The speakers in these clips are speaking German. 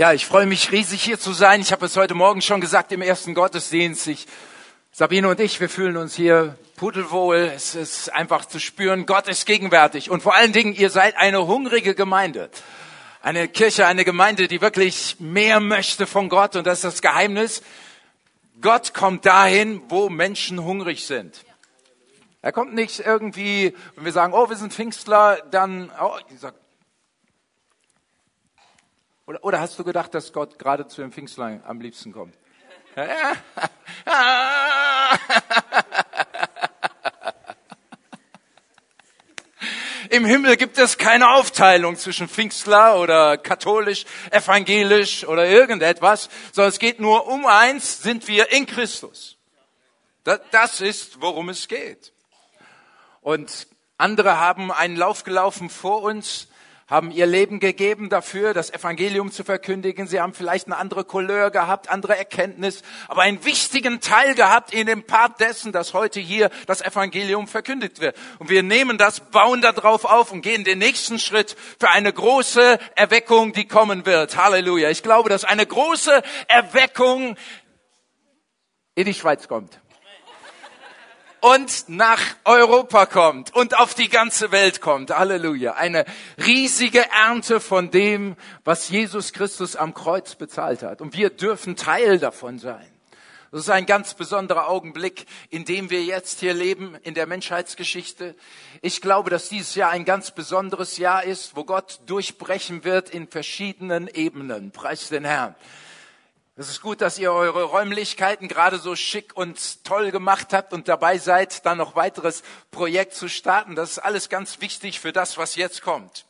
Ja, ich freue mich riesig hier zu sein. Ich habe es heute Morgen schon gesagt im ersten Gottesdienst. Ich, Sabine und ich, wir fühlen uns hier pudelwohl. Es ist einfach zu spüren, Gott ist gegenwärtig. Und vor allen Dingen, ihr seid eine hungrige Gemeinde. Eine Kirche, eine Gemeinde, die wirklich mehr möchte von Gott. Und das ist das Geheimnis. Gott kommt dahin, wo Menschen hungrig sind. Er kommt nicht irgendwie, wenn wir sagen, oh, wir sind Pfingstler, dann, oh, ich sag, oder, oder hast du gedacht, dass Gott gerade zu den Pfingstlein am liebsten kommt? Im Himmel gibt es keine Aufteilung zwischen Pfingstler oder katholisch, evangelisch oder irgendetwas, sondern es geht nur um eins, sind wir in Christus. Das ist, worum es geht. Und andere haben einen Lauf gelaufen vor uns, haben ihr Leben gegeben dafür, das Evangelium zu verkündigen. Sie haben vielleicht eine andere Couleur gehabt, andere Erkenntnis, aber einen wichtigen Teil gehabt in dem Part dessen, dass heute hier das Evangelium verkündigt wird. Und wir nehmen das, bauen darauf auf und gehen den nächsten Schritt für eine große Erweckung, die kommen wird. Halleluja. Ich glaube, dass eine große Erweckung in die Schweiz kommt und nach Europa kommt und auf die ganze Welt kommt. Halleluja. Eine riesige Ernte von dem, was Jesus Christus am Kreuz bezahlt hat. Und wir dürfen Teil davon sein. Das ist ein ganz besonderer Augenblick, in dem wir jetzt hier leben in der Menschheitsgeschichte. Ich glaube, dass dieses Jahr ein ganz besonderes Jahr ist, wo Gott durchbrechen wird in verschiedenen Ebenen. Preis den Herrn. Es ist gut, dass ihr eure Räumlichkeiten gerade so schick und toll gemacht habt und dabei seid, dann noch weiteres Projekt zu starten. Das ist alles ganz wichtig für das, was jetzt kommt.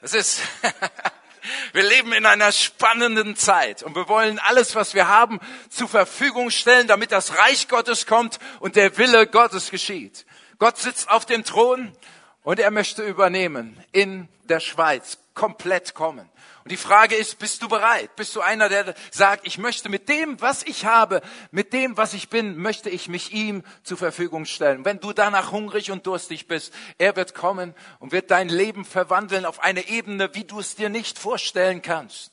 Es ist, wir leben in einer spannenden Zeit und wir wollen alles, was wir haben, zur Verfügung stellen, damit das Reich Gottes kommt und der Wille Gottes geschieht. Gott sitzt auf dem Thron und er möchte übernehmen in der Schweiz, komplett kommen. Und die Frage ist, bist du bereit? Bist du einer, der sagt, ich möchte mit dem, was ich habe, mit dem, was ich bin, möchte ich mich ihm zur Verfügung stellen. Wenn du danach hungrig und durstig bist, er wird kommen und wird dein Leben verwandeln auf eine Ebene, wie du es dir nicht vorstellen kannst.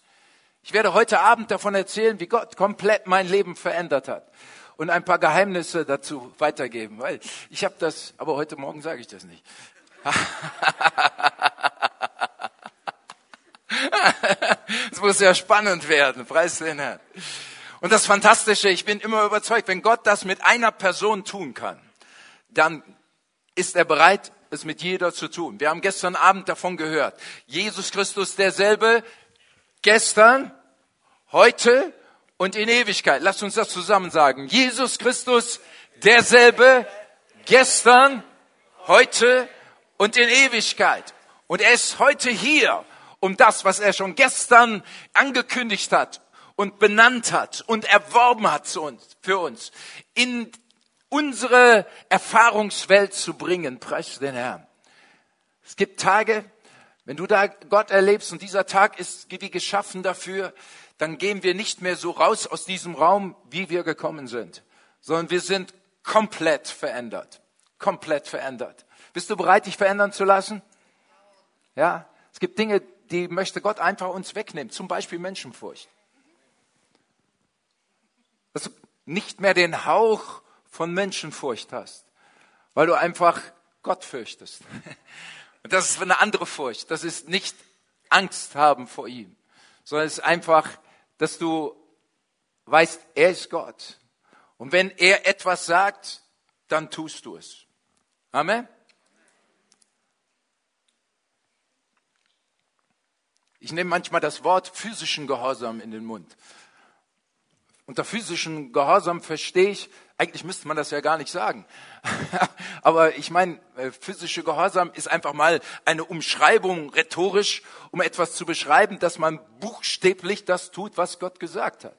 Ich werde heute Abend davon erzählen, wie Gott komplett mein Leben verändert hat und ein paar Geheimnisse dazu weitergeben, weil ich habe das, aber heute Morgen sage ich das nicht. Es muss ja spannend werden. Preis den Herrn. Und das Fantastische, ich bin immer überzeugt, wenn Gott das mit einer Person tun kann, dann ist er bereit, es mit jeder zu tun. Wir haben gestern Abend davon gehört. Jesus Christus derselbe, gestern, heute und in Ewigkeit. Lasst uns das zusammen sagen. Jesus Christus derselbe, gestern, heute und in Ewigkeit. Und er ist heute hier um das, was er schon gestern angekündigt hat und benannt hat und erworben hat zu uns, für uns, in unsere Erfahrungswelt zu bringen. Preis den Herrn. Es gibt Tage, wenn du da Gott erlebst und dieser Tag ist wie geschaffen dafür, dann gehen wir nicht mehr so raus aus diesem Raum, wie wir gekommen sind, sondern wir sind komplett verändert. Komplett verändert. Bist du bereit, dich verändern zu lassen? Ja? Es gibt Dinge, die möchte Gott einfach uns wegnehmen. Zum Beispiel Menschenfurcht. Dass du nicht mehr den Hauch von Menschenfurcht hast, weil du einfach Gott fürchtest. Und das ist eine andere Furcht. Das ist nicht Angst haben vor ihm, sondern es ist einfach, dass du weißt, er ist Gott. Und wenn er etwas sagt, dann tust du es. Amen. Ich nehme manchmal das Wort physischen Gehorsam in den Mund. Unter physischen Gehorsam verstehe ich, eigentlich müsste man das ja gar nicht sagen. Aber ich meine, äh, physische Gehorsam ist einfach mal eine Umschreibung rhetorisch, um etwas zu beschreiben, dass man buchstäblich das tut, was Gott gesagt hat.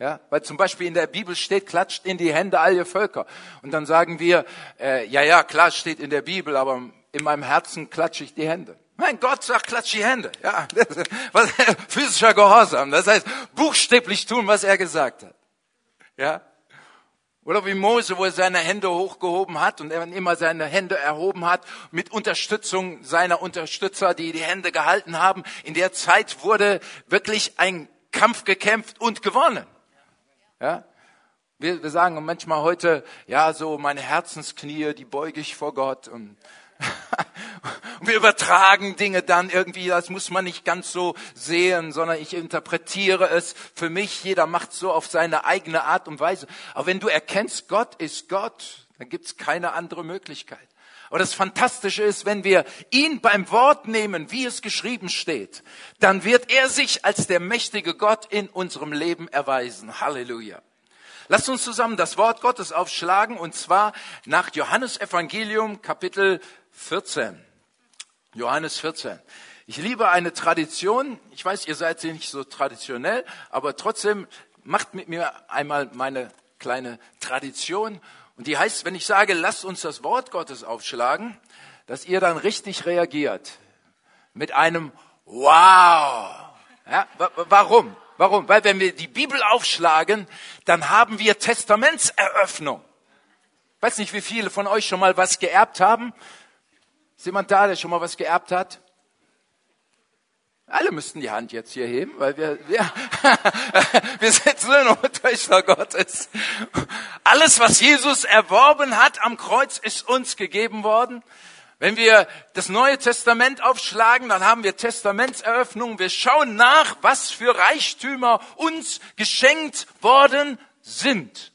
Ja, weil zum Beispiel in der Bibel steht, klatscht in die Hände alle Völker. Und dann sagen wir, äh, ja, ja, klar steht in der Bibel, aber in meinem Herzen klatsche ich die Hände. Mein Gott sagt, klatsch die Hände. Ja, was, physischer Gehorsam. Das heißt, buchstäblich tun, was er gesagt hat. Ja. Oder wie Mose, wo er seine Hände hochgehoben hat und er immer seine Hände erhoben hat, mit Unterstützung seiner Unterstützer, die die Hände gehalten haben. In der Zeit wurde wirklich ein Kampf gekämpft und gewonnen. Ja? Wir, wir sagen manchmal heute, ja, so meine Herzensknie, die beuge ich vor Gott und und wir übertragen Dinge dann irgendwie, das muss man nicht ganz so sehen, sondern ich interpretiere es für mich. Jeder macht so auf seine eigene Art und Weise. Aber wenn du erkennst, Gott ist Gott, dann gibt es keine andere Möglichkeit. Aber das Fantastische ist, wenn wir ihn beim Wort nehmen, wie es geschrieben steht, dann wird er sich als der mächtige Gott in unserem Leben erweisen. Halleluja. Lasst uns zusammen das Wort Gottes aufschlagen und zwar nach Johannes Evangelium Kapitel 14. Johannes 14. Ich liebe eine Tradition. Ich weiß, ihr seid nicht so traditionell, aber trotzdem macht mit mir einmal meine kleine Tradition. Und die heißt, wenn ich sage, lasst uns das Wort Gottes aufschlagen, dass ihr dann richtig reagiert. Mit einem Wow. Ja, warum? Warum? Weil wenn wir die Bibel aufschlagen, dann haben wir Testamentseröffnung. Ich weiß nicht, wie viele von euch schon mal was geerbt haben. Ist jemand da, der schon mal was geerbt hat? Alle müssten die Hand jetzt hier heben, weil wir, wir, wir Söhne und Töchter Gottes. Alles, was Jesus erworben hat am Kreuz, ist uns gegeben worden. Wenn wir das Neue Testament aufschlagen, dann haben wir Testamentseröffnungen. Wir schauen nach, was für Reichtümer uns geschenkt worden sind.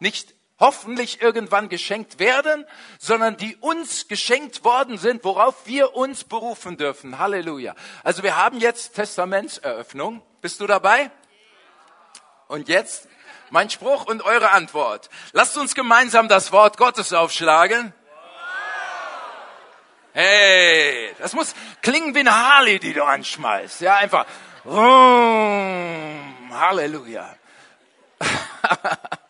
Nicht hoffentlich irgendwann geschenkt werden, sondern die uns geschenkt worden sind, worauf wir uns berufen dürfen. Halleluja. Also wir haben jetzt Testamentseröffnung. Bist du dabei? Und jetzt mein Spruch und eure Antwort. Lasst uns gemeinsam das Wort Gottes aufschlagen. Hey, das muss klingen wie eine Harley, die du anschmeißt. Ja, einfach. Halleluja.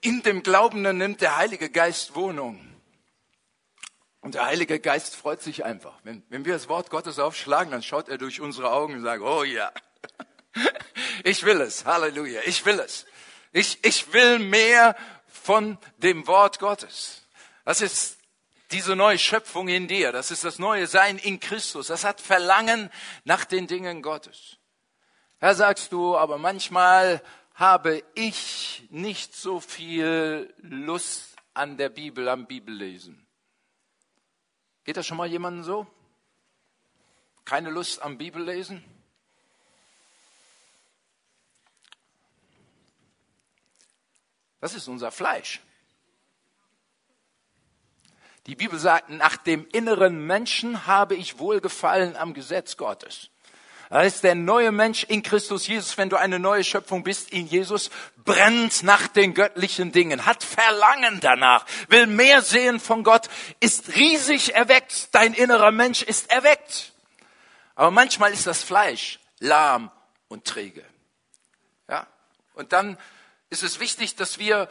In dem Glaubenden nimmt der Heilige Geist Wohnung. Und der Heilige Geist freut sich einfach. Wenn, wenn wir das Wort Gottes aufschlagen, dann schaut er durch unsere Augen und sagt, oh ja, ich will es, Halleluja, ich will es. Ich, ich will mehr von dem Wort Gottes. Das ist diese neue Schöpfung in dir, das ist das neue Sein in Christus, das hat Verlangen nach den Dingen Gottes. Da sagst du, aber manchmal habe ich nicht so viel Lust an der Bibel, am Bibellesen. Geht das schon mal jemandem so? Keine Lust am Bibellesen? Das ist unser Fleisch. Die Bibel sagt, nach dem inneren Menschen habe ich Wohlgefallen am Gesetz Gottes. Das ist der neue Mensch in Christus Jesus, wenn du eine neue Schöpfung bist in Jesus, brennt nach den göttlichen Dingen, hat Verlangen danach, will mehr sehen von Gott, ist riesig erweckt, dein innerer Mensch ist erweckt. Aber manchmal ist das Fleisch lahm und träge. Ja? Und dann ist es wichtig, dass wir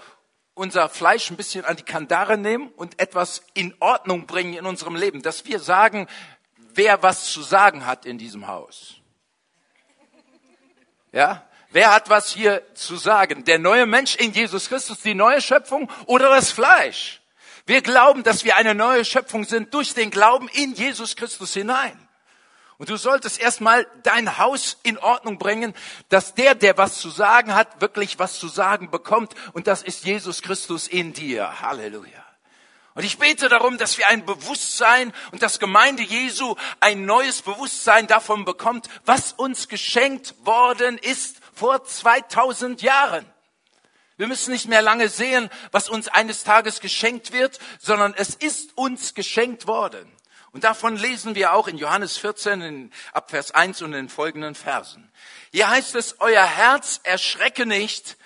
unser Fleisch ein bisschen an die Kandare nehmen und etwas in Ordnung bringen in unserem Leben, dass wir sagen, wer was zu sagen hat in diesem Haus. Ja? Wer hat was hier zu sagen? Der neue Mensch in Jesus Christus, die neue Schöpfung oder das Fleisch? Wir glauben, dass wir eine neue Schöpfung sind durch den Glauben in Jesus Christus hinein. Und du solltest erstmal dein Haus in Ordnung bringen, dass der, der was zu sagen hat, wirklich was zu sagen bekommt. Und das ist Jesus Christus in dir. Halleluja. Und ich bete darum, dass wir ein Bewusstsein und das Gemeinde Jesu ein neues Bewusstsein davon bekommt, was uns geschenkt worden ist vor 2000 Jahren. Wir müssen nicht mehr lange sehen, was uns eines Tages geschenkt wird, sondern es ist uns geschenkt worden. Und davon lesen wir auch in Johannes 14 in, ab Vers 1 und in den folgenden Versen. Hier heißt es, euer Herz erschrecke nicht,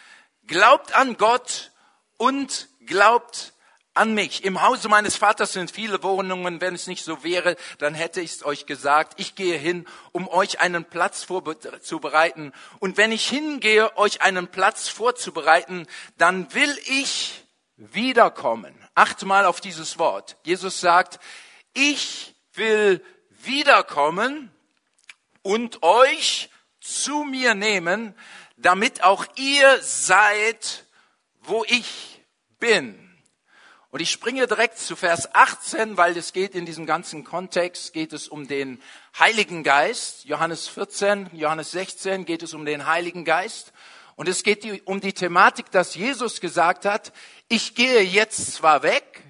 glaubt an Gott und glaubt an mich. Im Hause meines Vaters sind viele Wohnungen. Wenn es nicht so wäre, dann hätte ich es euch gesagt. Ich gehe hin, um euch einen Platz vorzubereiten. Und wenn ich hingehe, euch einen Platz vorzubereiten, dann will ich wiederkommen. Achtmal auf dieses Wort. Jesus sagt, ich will wiederkommen und euch zu mir nehmen, damit auch ihr seid, wo ich bin. Und ich springe direkt zu Vers 18, weil es geht in diesem ganzen Kontext, geht es um den Heiligen Geist. Johannes 14, Johannes 16 geht es um den Heiligen Geist. Und es geht um die Thematik, dass Jesus gesagt hat, ich gehe jetzt zwar weg,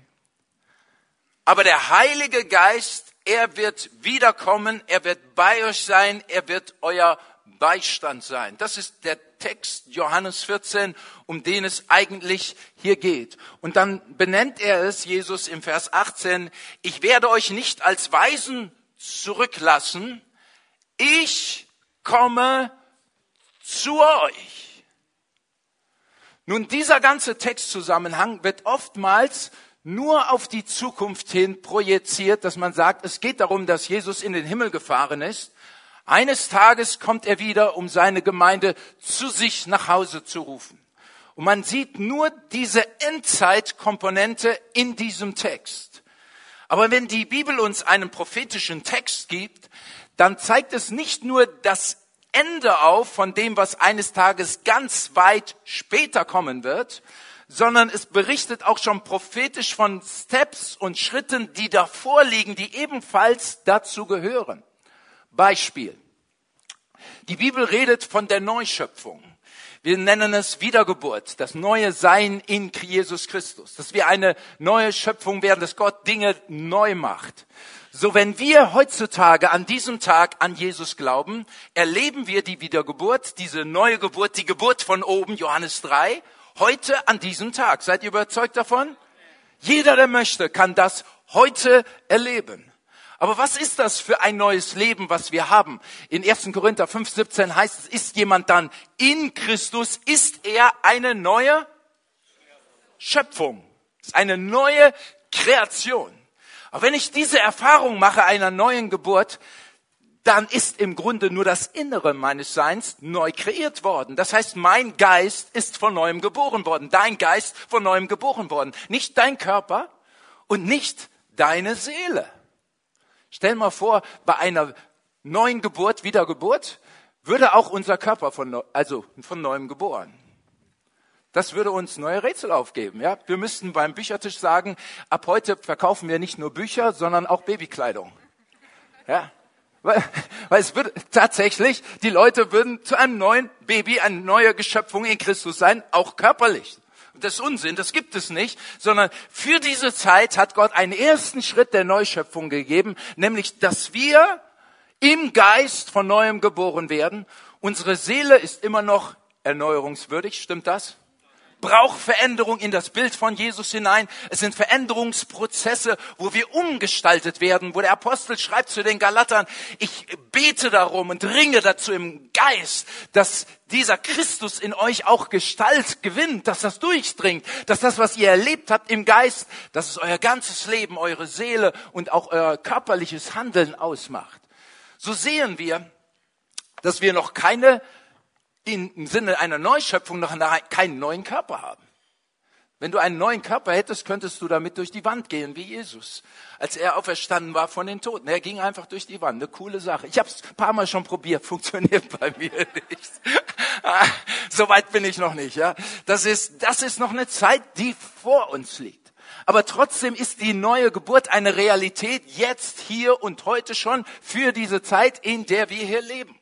aber der Heilige Geist, er wird wiederkommen, er wird bei euch sein, er wird euer Beistand sein. Das ist der Text Johannes 14, um den es eigentlich hier geht. Und dann benennt er es, Jesus im Vers 18, ich werde euch nicht als Weisen zurücklassen, ich komme zu euch. Nun, dieser ganze Textzusammenhang wird oftmals nur auf die Zukunft hin projiziert, dass man sagt, es geht darum, dass Jesus in den Himmel gefahren ist. Eines Tages kommt er wieder, um seine Gemeinde zu sich nach Hause zu rufen. Und man sieht nur diese Endzeitkomponente in diesem Text. Aber wenn die Bibel uns einen prophetischen Text gibt, dann zeigt es nicht nur das Ende auf von dem, was eines Tages ganz weit später kommen wird, sondern es berichtet auch schon prophetisch von Steps und Schritten, die davor liegen, die ebenfalls dazu gehören. Beispiel. Die Bibel redet von der Neuschöpfung. Wir nennen es Wiedergeburt, das neue Sein in Jesus Christus, dass wir eine neue Schöpfung werden, dass Gott Dinge neu macht. So wenn wir heutzutage an diesem Tag an Jesus glauben, erleben wir die Wiedergeburt, diese neue Geburt, die Geburt von oben, Johannes 3, heute an diesem Tag. Seid ihr überzeugt davon? Jeder, der möchte, kann das heute erleben. Aber was ist das für ein neues Leben, was wir haben? In 1. Korinther 5, 17 heißt es, ist jemand dann in Christus, ist er eine neue Schöpfung. Ist eine neue Kreation. Aber wenn ich diese Erfahrung mache einer neuen Geburt, dann ist im Grunde nur das Innere meines Seins neu kreiert worden. Das heißt, mein Geist ist von neuem geboren worden, dein Geist von neuem geboren worden. Nicht dein Körper und nicht deine Seele. Stell mal vor, bei einer neuen Geburt, Wiedergeburt, würde auch unser Körper von, also von neuem geboren. Das würde uns neue Rätsel aufgeben. Ja? Wir müssten beim Büchertisch sagen, ab heute verkaufen wir nicht nur Bücher, sondern auch Babykleidung. Ja? Weil, weil es würde tatsächlich, die Leute würden zu einem neuen Baby, eine neue Geschöpfung in Christus sein, auch körperlich das ist Unsinn, das gibt es nicht, sondern für diese Zeit hat Gott einen ersten Schritt der Neuschöpfung gegeben, nämlich, dass wir im Geist von neuem geboren werden. Unsere Seele ist immer noch erneuerungswürdig, stimmt das? Braucht Veränderung in das Bild von Jesus hinein. Es sind Veränderungsprozesse, wo wir umgestaltet werden, wo der Apostel schreibt zu den Galatern, ich bete darum und ringe dazu im Geist, dass dieser Christus in euch auch Gestalt gewinnt, dass das durchdringt, dass das, was ihr erlebt habt im Geist, dass es euer ganzes Leben, eure Seele und auch euer körperliches Handeln ausmacht. So sehen wir, dass wir noch keine im Sinne einer Neuschöpfung noch keinen neuen Körper haben. Wenn du einen neuen Körper hättest, könntest du damit durch die Wand gehen, wie Jesus. Als er auferstanden war von den Toten. Er ging einfach durch die Wand. Eine coole Sache. Ich habe es ein paar Mal schon probiert, funktioniert bei mir nicht. so weit bin ich noch nicht. Ja, Das ist, das ist noch eine Zeit, die vor uns liegt. Aber trotzdem ist die neue Geburt eine Realität jetzt, hier und heute schon für diese Zeit, in der wir hier leben.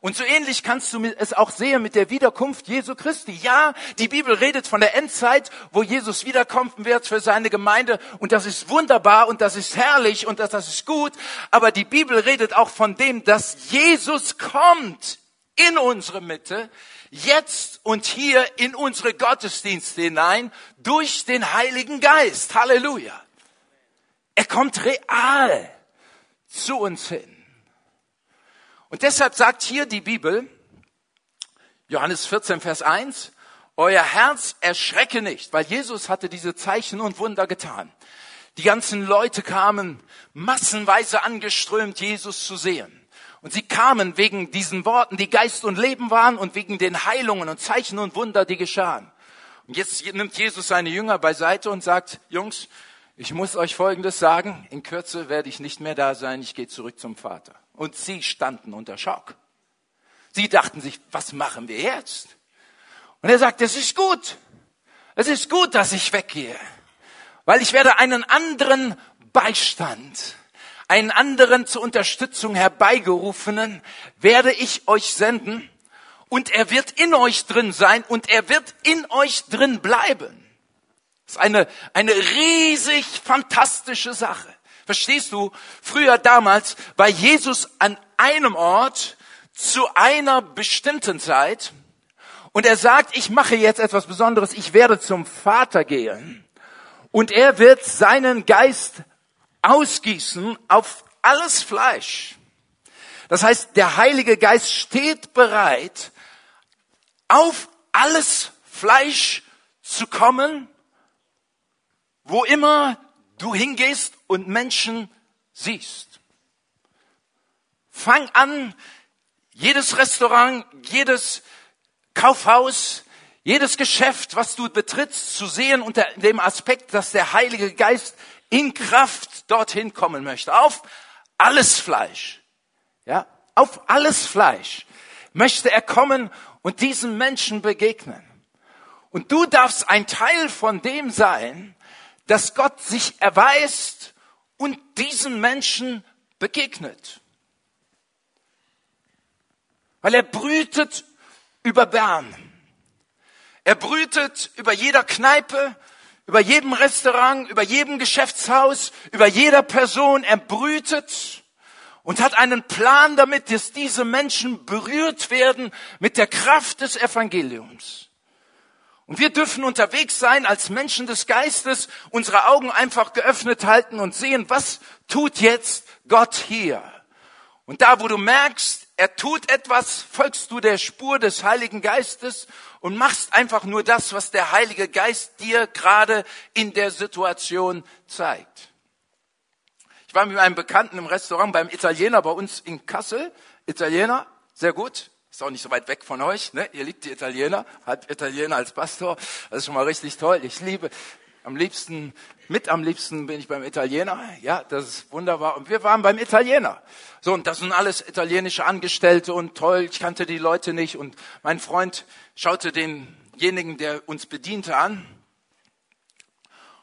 Und so ähnlich kannst du es auch sehen mit der Wiederkunft Jesu Christi. Ja, die Bibel redet von der Endzeit, wo Jesus wiederkommen wird für seine Gemeinde. Und das ist wunderbar und das ist herrlich und das, das ist gut. Aber die Bibel redet auch von dem, dass Jesus kommt in unsere Mitte, jetzt und hier in unsere Gottesdienste hinein durch den Heiligen Geist. Halleluja. Er kommt real zu uns hin. Und deshalb sagt hier die Bibel, Johannes 14, Vers 1, euer Herz erschrecke nicht, weil Jesus hatte diese Zeichen und Wunder getan. Die ganzen Leute kamen massenweise angeströmt, Jesus zu sehen. Und sie kamen wegen diesen Worten, die Geist und Leben waren und wegen den Heilungen und Zeichen und Wunder, die geschahen. Und jetzt nimmt Jesus seine Jünger beiseite und sagt, Jungs, ich muss euch Folgendes sagen, in Kürze werde ich nicht mehr da sein, ich gehe zurück zum Vater. Und sie standen unter Schock. Sie dachten sich, was machen wir jetzt? Und er sagt, es ist gut. Es ist gut, dass ich weggehe, weil ich werde einen anderen Beistand einen anderen zur Unterstützung herbeigerufenen werde ich euch senden und er wird in euch drin sein und er wird in euch drin bleiben. Das ist eine, eine riesig fantastische Sache. Verstehst du? Früher damals war Jesus an einem Ort zu einer bestimmten Zeit und er sagt, ich mache jetzt etwas Besonderes, ich werde zum Vater gehen und er wird seinen Geist ausgießen auf alles Fleisch. Das heißt, der Heilige Geist steht bereit, auf alles Fleisch zu kommen, wo immer du hingehst und Menschen siehst. Fang an, jedes Restaurant, jedes Kaufhaus, jedes Geschäft, was du betrittst, zu sehen unter dem Aspekt, dass der Heilige Geist in Kraft dorthin kommen möchte. Auf alles Fleisch. Ja, auf alles Fleisch möchte er kommen und diesen Menschen begegnen. Und du darfst ein Teil von dem sein, dass Gott sich erweist und diesen Menschen begegnet. Weil er brütet über Bern. Er brütet über jeder Kneipe, über jedem Restaurant, über jedem Geschäftshaus, über jeder Person. Er brütet und hat einen Plan damit, dass diese Menschen berührt werden mit der Kraft des Evangeliums. Und wir dürfen unterwegs sein als Menschen des Geistes, unsere Augen einfach geöffnet halten und sehen, was tut jetzt Gott hier? Und da, wo du merkst, er tut etwas, folgst du der Spur des Heiligen Geistes und machst einfach nur das, was der Heilige Geist dir gerade in der Situation zeigt. Ich war mit einem Bekannten im Restaurant beim Italiener bei uns in Kassel. Italiener, sehr gut. Ist auch nicht so weit weg von euch. Ne? Ihr liebt die Italiener, hat Italiener als Pastor. Das ist schon mal richtig toll. Ich liebe am liebsten, mit am liebsten bin ich beim Italiener. Ja, das ist wunderbar. Und wir waren beim Italiener. So, und das sind alles italienische Angestellte und toll. Ich kannte die Leute nicht. Und mein Freund schaute denjenigen, der uns bediente, an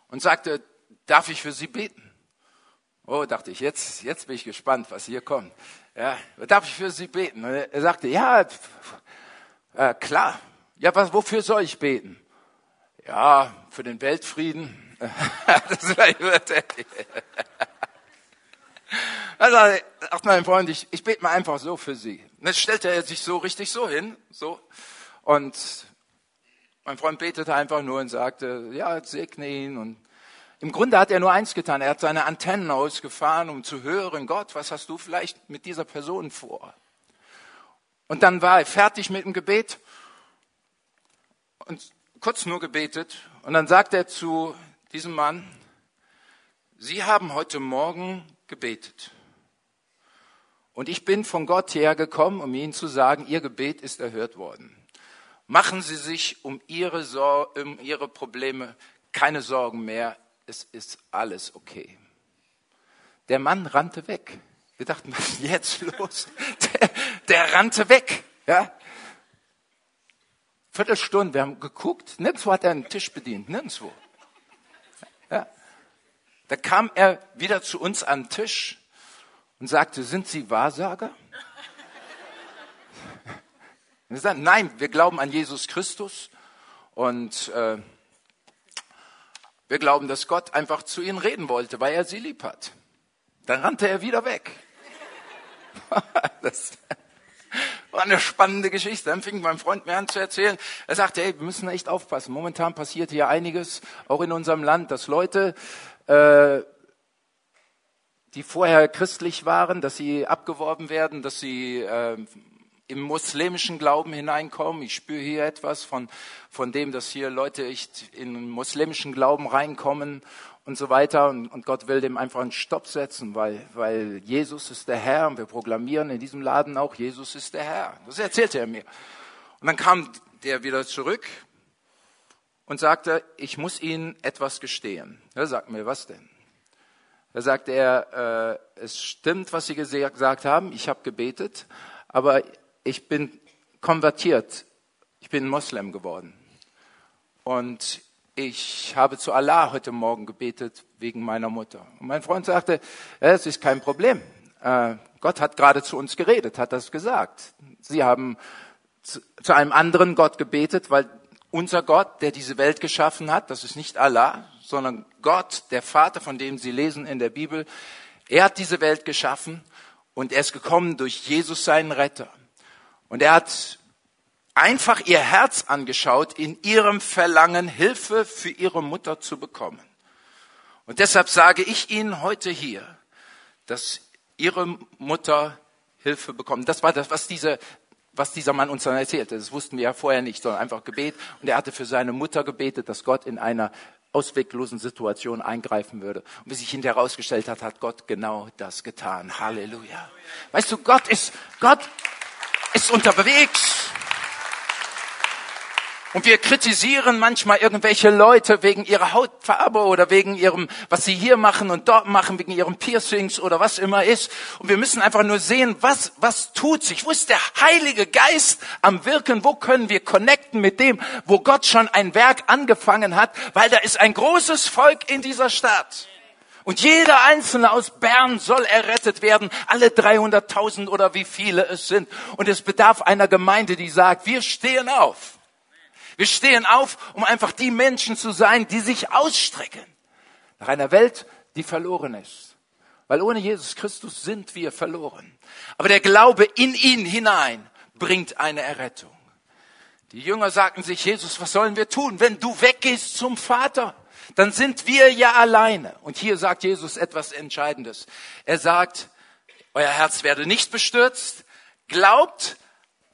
und sagte, darf ich für Sie beten? Oh, dachte ich, jetzt, jetzt bin ich gespannt, was hier kommt. Ja, darf ich für Sie beten? Er sagte, ja, äh, klar. Ja, was, wofür soll ich beten? Ja, für den Weltfrieden. das also, ach mein Freund, ich, ich bete mal einfach so für Sie. Und dann stellte er sich so richtig so hin, so. Und mein Freund betete einfach nur und sagte, ja, segne ihn. Und im Grunde hat er nur eins getan. Er hat seine Antennen ausgefahren, um zu hören, Gott, was hast du vielleicht mit dieser Person vor? Und dann war er fertig mit dem Gebet. Und kurz nur gebetet und dann sagt er zu diesem Mann, Sie haben heute Morgen gebetet. Und ich bin von Gott hergekommen, um Ihnen zu sagen, Ihr Gebet ist erhört worden. Machen Sie sich um Ihre, Sor um Ihre Probleme keine Sorgen mehr. Es ist alles okay. Der Mann rannte weg. Wir dachten, was ist jetzt los? Der, der rannte weg. Ja? Viertelstunde, wir haben geguckt, nirgendwo hat er einen Tisch bedient, nirgendwo. Ja. Da kam er wieder zu uns an den Tisch und sagte, sind Sie Wahrsager? Wir sagten, nein, wir glauben an Jesus Christus und äh, wir glauben, dass Gott einfach zu ihnen reden wollte, weil er sie lieb hat. Dann rannte er wieder weg. das, war eine spannende Geschichte. Dann fing mein Freund mir an zu erzählen. Er sagte, hey, wir müssen echt aufpassen. Momentan passiert hier einiges, auch in unserem Land, dass Leute, äh, die vorher christlich waren, dass sie abgeworben werden, dass sie äh, im muslimischen Glauben hineinkommen. Ich spüre hier etwas von, von dem, dass hier Leute echt in den muslimischen Glauben reinkommen und so weiter. Und, und Gott will dem einfach einen Stopp setzen, weil, weil Jesus ist der Herr und wir proklamieren in diesem Laden auch, Jesus ist der Herr. Das erzählte er mir. Und dann kam der wieder zurück und sagte, ich muss Ihnen etwas gestehen. Er sagt mir, was denn? Da sagte er, äh, es stimmt, was Sie gesagt haben, ich habe gebetet, aber ich bin konvertiert, ich bin Moslem geworden. Und ich habe zu Allah heute Morgen gebetet wegen meiner Mutter. Und mein Freund sagte, es ist kein Problem. Äh, Gott hat gerade zu uns geredet, hat das gesagt. Sie haben zu, zu einem anderen Gott gebetet, weil unser Gott, der diese Welt geschaffen hat, das ist nicht Allah, sondern Gott, der Vater, von dem Sie lesen in der Bibel, er hat diese Welt geschaffen und er ist gekommen durch Jesus, seinen Retter. Und er hat einfach ihr Herz angeschaut in ihrem Verlangen, Hilfe für ihre Mutter zu bekommen. Und deshalb sage ich Ihnen heute hier, dass Ihre Mutter Hilfe bekommt. Das war das, was diese was dieser Mann uns dann erzählte. Das wussten wir ja vorher nicht, sondern einfach Gebet. Und er hatte für seine Mutter gebetet, dass Gott in einer ausweglosen Situation eingreifen würde. Und wie sich hinterher herausgestellt hat, hat Gott genau das getan. Halleluja. Weißt du, Gott ist, Gott ist unterwegs. Und wir kritisieren manchmal irgendwelche Leute wegen ihrer Hautfarbe oder wegen ihrem, was sie hier machen und dort machen, wegen ihren Piercings oder was immer ist. Und wir müssen einfach nur sehen, was, was tut sich? Wo ist der Heilige Geist am Wirken? Wo können wir connecten mit dem, wo Gott schon ein Werk angefangen hat? Weil da ist ein großes Volk in dieser Stadt. Und jeder Einzelne aus Bern soll errettet werden, alle 300.000 oder wie viele es sind. Und es bedarf einer Gemeinde, die sagt, wir stehen auf wir stehen auf, um einfach die Menschen zu sein, die sich ausstrecken nach einer Welt, die verloren ist. Weil ohne Jesus Christus sind wir verloren. Aber der Glaube in ihn hinein bringt eine Errettung. Die Jünger sagten sich, Jesus, was sollen wir tun, wenn du weggehst zum Vater? Dann sind wir ja alleine. Und hier sagt Jesus etwas Entscheidendes. Er sagt, euer Herz werde nicht bestürzt, glaubt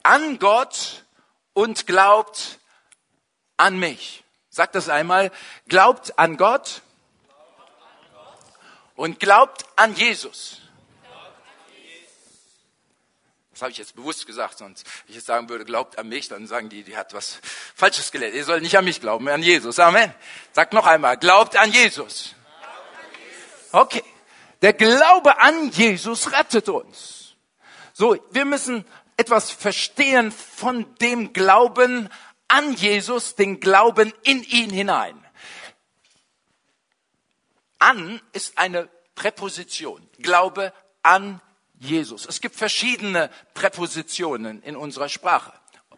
an Gott und glaubt an mich. Sagt das einmal. Glaubt an Gott und glaubt an Jesus. Das habe ich jetzt bewusst gesagt, sonst ich jetzt sagen würde, glaubt an mich, dann sagen die, die hat was Falsches gelernt. Ihr sollt nicht an mich glauben, an Jesus. Amen. Sagt noch einmal, glaubt an Jesus. Okay. Der Glaube an Jesus rettet uns. So, wir müssen etwas verstehen von dem Glauben an Jesus, den Glauben in ihn hinein. An ist eine Präposition. Glaube an Jesus. Es gibt verschiedene Präpositionen in unserer Sprache,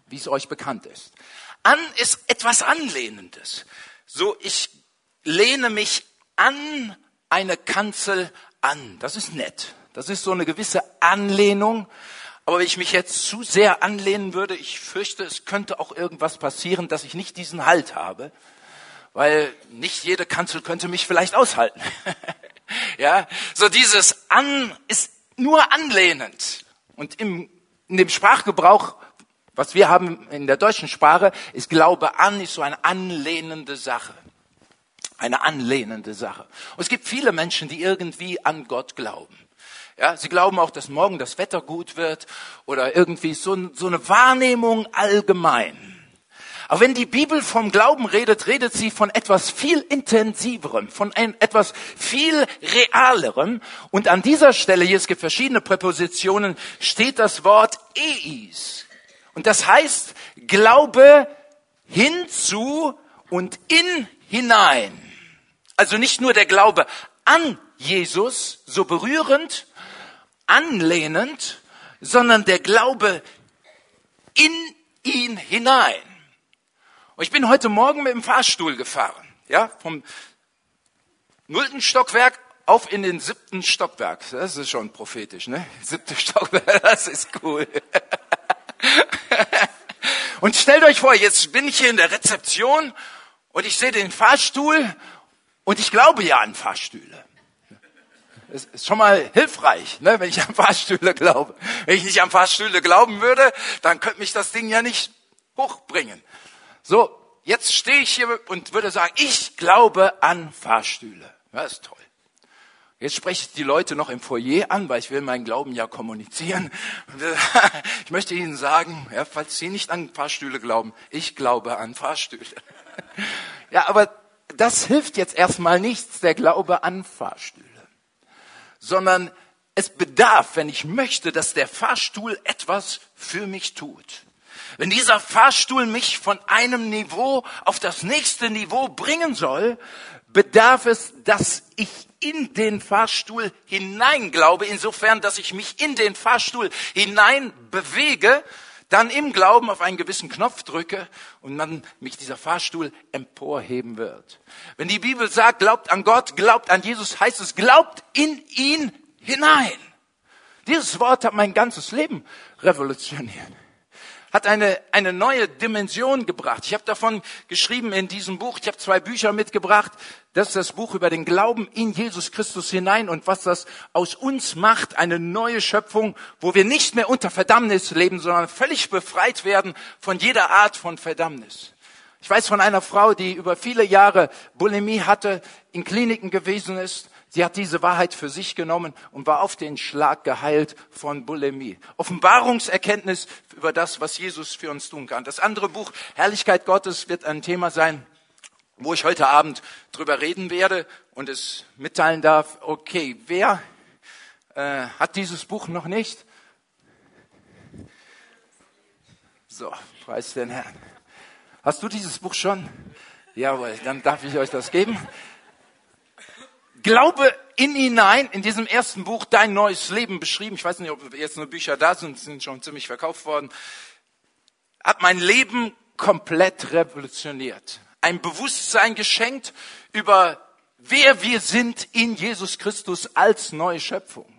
wie es euch bekannt ist. An ist etwas Anlehnendes. So, ich lehne mich an eine Kanzel an. Das ist nett. Das ist so eine gewisse Anlehnung. Aber wenn ich mich jetzt zu sehr anlehnen würde, ich fürchte, es könnte auch irgendwas passieren, dass ich nicht diesen Halt habe, weil nicht jede Kanzel könnte mich vielleicht aushalten. ja, so dieses An ist nur anlehnend. Und im, in dem Sprachgebrauch, was wir haben in der deutschen Sprache, ist Glaube an, ist so eine anlehnende Sache. Eine anlehnende Sache. Und es gibt viele Menschen, die irgendwie an Gott glauben. Ja, sie glauben auch, dass morgen das Wetter gut wird oder irgendwie so, so eine Wahrnehmung allgemein. Aber wenn die Bibel vom Glauben redet, redet sie von etwas viel intensiverem, von etwas viel realerem. Und an dieser Stelle, hier es gibt verschiedene Präpositionen, steht das Wort eis. Und das heißt, Glaube hinzu und in hinein. Also nicht nur der Glaube an Jesus, so berührend, anlehnend, sondern der Glaube in ihn hinein. Und ich bin heute Morgen mit dem Fahrstuhl gefahren, ja, vom nullten Stockwerk auf in den siebten Stockwerk. Das ist schon prophetisch, ne? Siebte Stockwerk, das ist cool. Und stellt euch vor, jetzt bin ich hier in der Rezeption und ich sehe den Fahrstuhl und ich glaube ja an Fahrstühle. Das ist schon mal hilfreich, ne, wenn ich an Fahrstühle glaube. Wenn ich nicht an Fahrstühle glauben würde, dann könnte mich das Ding ja nicht hochbringen. So, jetzt stehe ich hier und würde sagen, ich glaube an Fahrstühle. Das ist toll. Jetzt spreche ich die Leute noch im Foyer an, weil ich will meinen Glauben ja kommunizieren. Ich möchte Ihnen sagen, ja, falls Sie nicht an Fahrstühle glauben, ich glaube an Fahrstühle. Ja, aber das hilft jetzt erstmal nichts, der Glaube an Fahrstühle. Sondern es bedarf, wenn ich möchte, dass der Fahrstuhl etwas für mich tut. Wenn dieser Fahrstuhl mich von einem Niveau auf das nächste Niveau bringen soll, bedarf es, dass ich in den Fahrstuhl hineinglaube, insofern, dass ich mich in den Fahrstuhl hinein bewege, dann im Glauben auf einen gewissen Knopf drücke und dann mich dieser Fahrstuhl emporheben wird. Wenn die Bibel sagt, glaubt an Gott, glaubt an Jesus, heißt es, glaubt in ihn hinein. Dieses Wort hat mein ganzes Leben revolutioniert hat eine, eine neue Dimension gebracht. Ich habe davon geschrieben in diesem Buch. Ich habe zwei Bücher mitgebracht. Das ist das Buch über den Glauben in Jesus Christus hinein und was das aus uns macht. Eine neue Schöpfung, wo wir nicht mehr unter Verdammnis leben, sondern völlig befreit werden von jeder Art von Verdammnis. Ich weiß von einer Frau, die über viele Jahre Bulimie hatte, in Kliniken gewesen ist Sie hat diese Wahrheit für sich genommen und war auf den Schlag geheilt von Bulimie. Offenbarungserkenntnis über das, was Jesus für uns tun kann. Das andere Buch, Herrlichkeit Gottes, wird ein Thema sein, wo ich heute Abend drüber reden werde und es mitteilen darf. Okay, wer äh, hat dieses Buch noch nicht? So, preis den Herrn. Hast du dieses Buch schon? Jawohl, dann darf ich euch das geben. Glaube in hinein, in diesem ersten Buch, dein neues Leben beschrieben. Ich weiß nicht, ob jetzt nur Bücher da sind, sind schon ziemlich verkauft worden. Hat mein Leben komplett revolutioniert. Ein Bewusstsein geschenkt über wer wir sind in Jesus Christus als neue Schöpfung.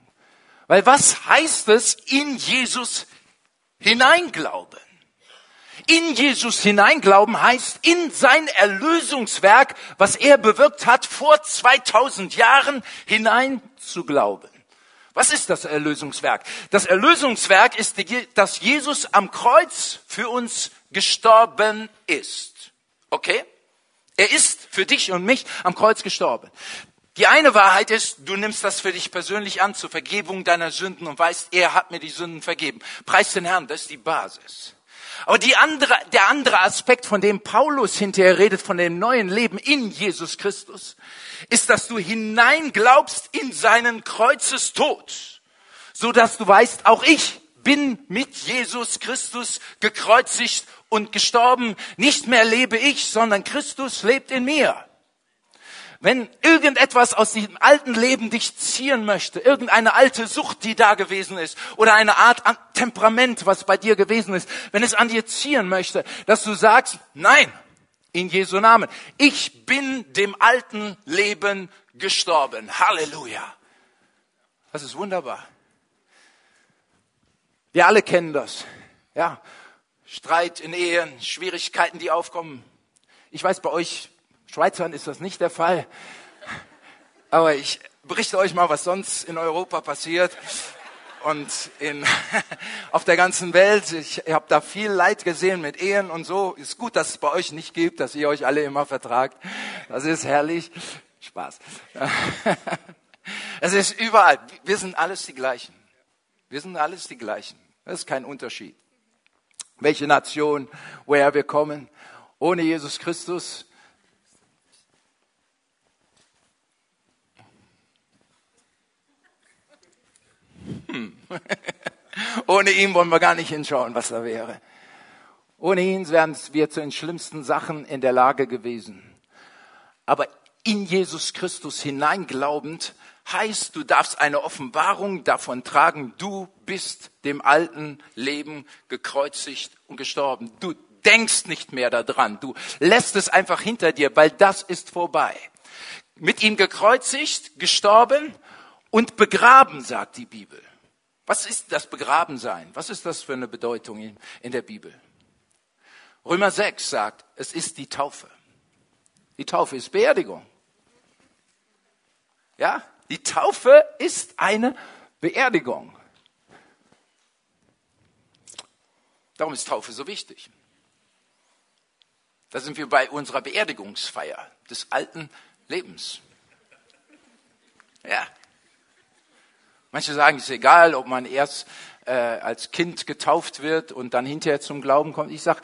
Weil was heißt es, in Jesus hineinglauben? In Jesus hineinglauben heißt, in sein Erlösungswerk, was er bewirkt hat, vor 2000 Jahren hinein zu glauben. Was ist das Erlösungswerk? Das Erlösungswerk ist, dass Jesus am Kreuz für uns gestorben ist. Okay? Er ist für dich und mich am Kreuz gestorben. Die eine Wahrheit ist, du nimmst das für dich persönlich an zur Vergebung deiner Sünden und weißt, er hat mir die Sünden vergeben. Preis den Herrn, das ist die Basis. Aber die andere, der andere Aspekt, von dem Paulus hinterher redet, von dem neuen Leben in Jesus Christus, ist, dass du hineinglaubst in seinen Kreuzestod, so dass du weißt, auch ich bin mit Jesus Christus gekreuzigt und gestorben. Nicht mehr lebe ich, sondern Christus lebt in mir. Wenn irgendetwas aus diesem alten Leben dich ziehen möchte, irgendeine alte Sucht, die da gewesen ist, oder eine Art Temperament, was bei dir gewesen ist, wenn es an dir ziehen möchte, dass du sagst, nein, in Jesu Namen, ich bin dem alten Leben gestorben. Halleluja. Das ist wunderbar. Wir alle kennen das. Ja, Streit in Ehen, Schwierigkeiten, die aufkommen. Ich weiß, bei euch Schweizern ist das nicht der Fall. Aber ich berichte euch mal, was sonst in Europa passiert und in, auf der ganzen Welt. Ich habe da viel Leid gesehen mit Ehen und so. Ist gut, dass es bei euch nicht gibt, dass ihr euch alle immer vertragt. Das ist herrlich. Spaß. Es ist überall. Wir sind alles die gleichen. Wir sind alles die gleichen. Das ist kein Unterschied. Welche Nation, woher wir kommen. Ohne Jesus Christus Hm. Ohne ihn wollen wir gar nicht hinschauen, was da wäre. Ohne ihn wären wir zu den schlimmsten Sachen in der Lage gewesen. Aber in Jesus Christus hineinglaubend heißt, du darfst eine Offenbarung davon tragen, du bist dem alten Leben gekreuzigt und gestorben. Du denkst nicht mehr daran. Du lässt es einfach hinter dir, weil das ist vorbei. Mit ihm gekreuzigt, gestorben und begraben, sagt die Bibel. Was ist das Begrabensein? Was ist das für eine Bedeutung in, der Bibel? Römer 6 sagt, es ist die Taufe. Die Taufe ist Beerdigung. Ja? die Taufe ist eine Beerdigung. Darum ist Taufe so wichtig. Da sind wir bei unserer Beerdigungsfeier des alten Lebens. Ja. Manche sagen, es ist egal, ob man erst äh, als Kind getauft wird und dann hinterher zum Glauben kommt. Ich sage,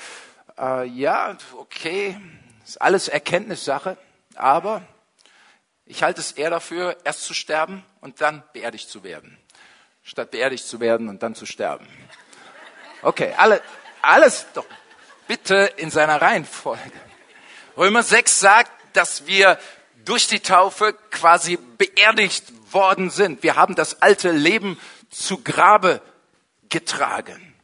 äh, ja, okay, ist alles Erkenntnissache, aber ich halte es eher dafür, erst zu sterben und dann beerdigt zu werden, statt beerdigt zu werden und dann zu sterben. Okay, alle, alles doch bitte in seiner Reihenfolge. Römer 6 sagt, dass wir durch die Taufe quasi beerdigt worden sind. Wir haben das alte Leben zu Grabe getragen.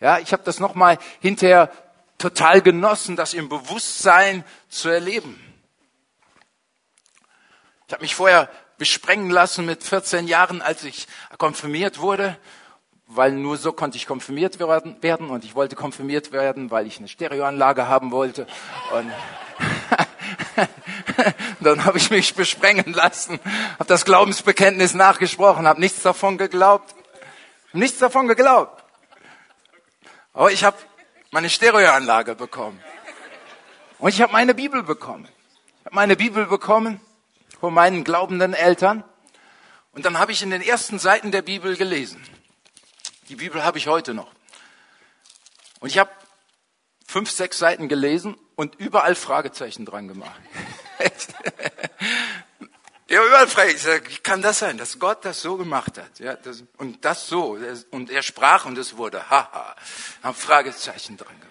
Ja, ich habe das nochmal hinterher total genossen, das im Bewusstsein zu erleben. Ich habe mich vorher besprengen lassen mit 14 Jahren, als ich konfirmiert wurde, weil nur so konnte ich konfirmiert werden und ich wollte konfirmiert werden, weil ich eine Stereoanlage haben wollte. Und dann habe ich mich besprengen lassen, habe das Glaubensbekenntnis nachgesprochen, habe nichts davon geglaubt, nichts davon geglaubt. Aber ich habe meine Stereoanlage bekommen und ich habe meine Bibel bekommen. Ich habe meine Bibel bekommen von meinen glaubenden Eltern. Und dann habe ich in den ersten Seiten der Bibel gelesen. Die Bibel habe ich heute noch. Und ich habe fünf, sechs Seiten gelesen und überall Fragezeichen dran gemacht. ja, überall Fragezeichen. Wie kann das sein, dass Gott das so gemacht hat? Ja, das, und das so. Und er sprach und es wurde. Haha. Haben Fragezeichen dran gemacht.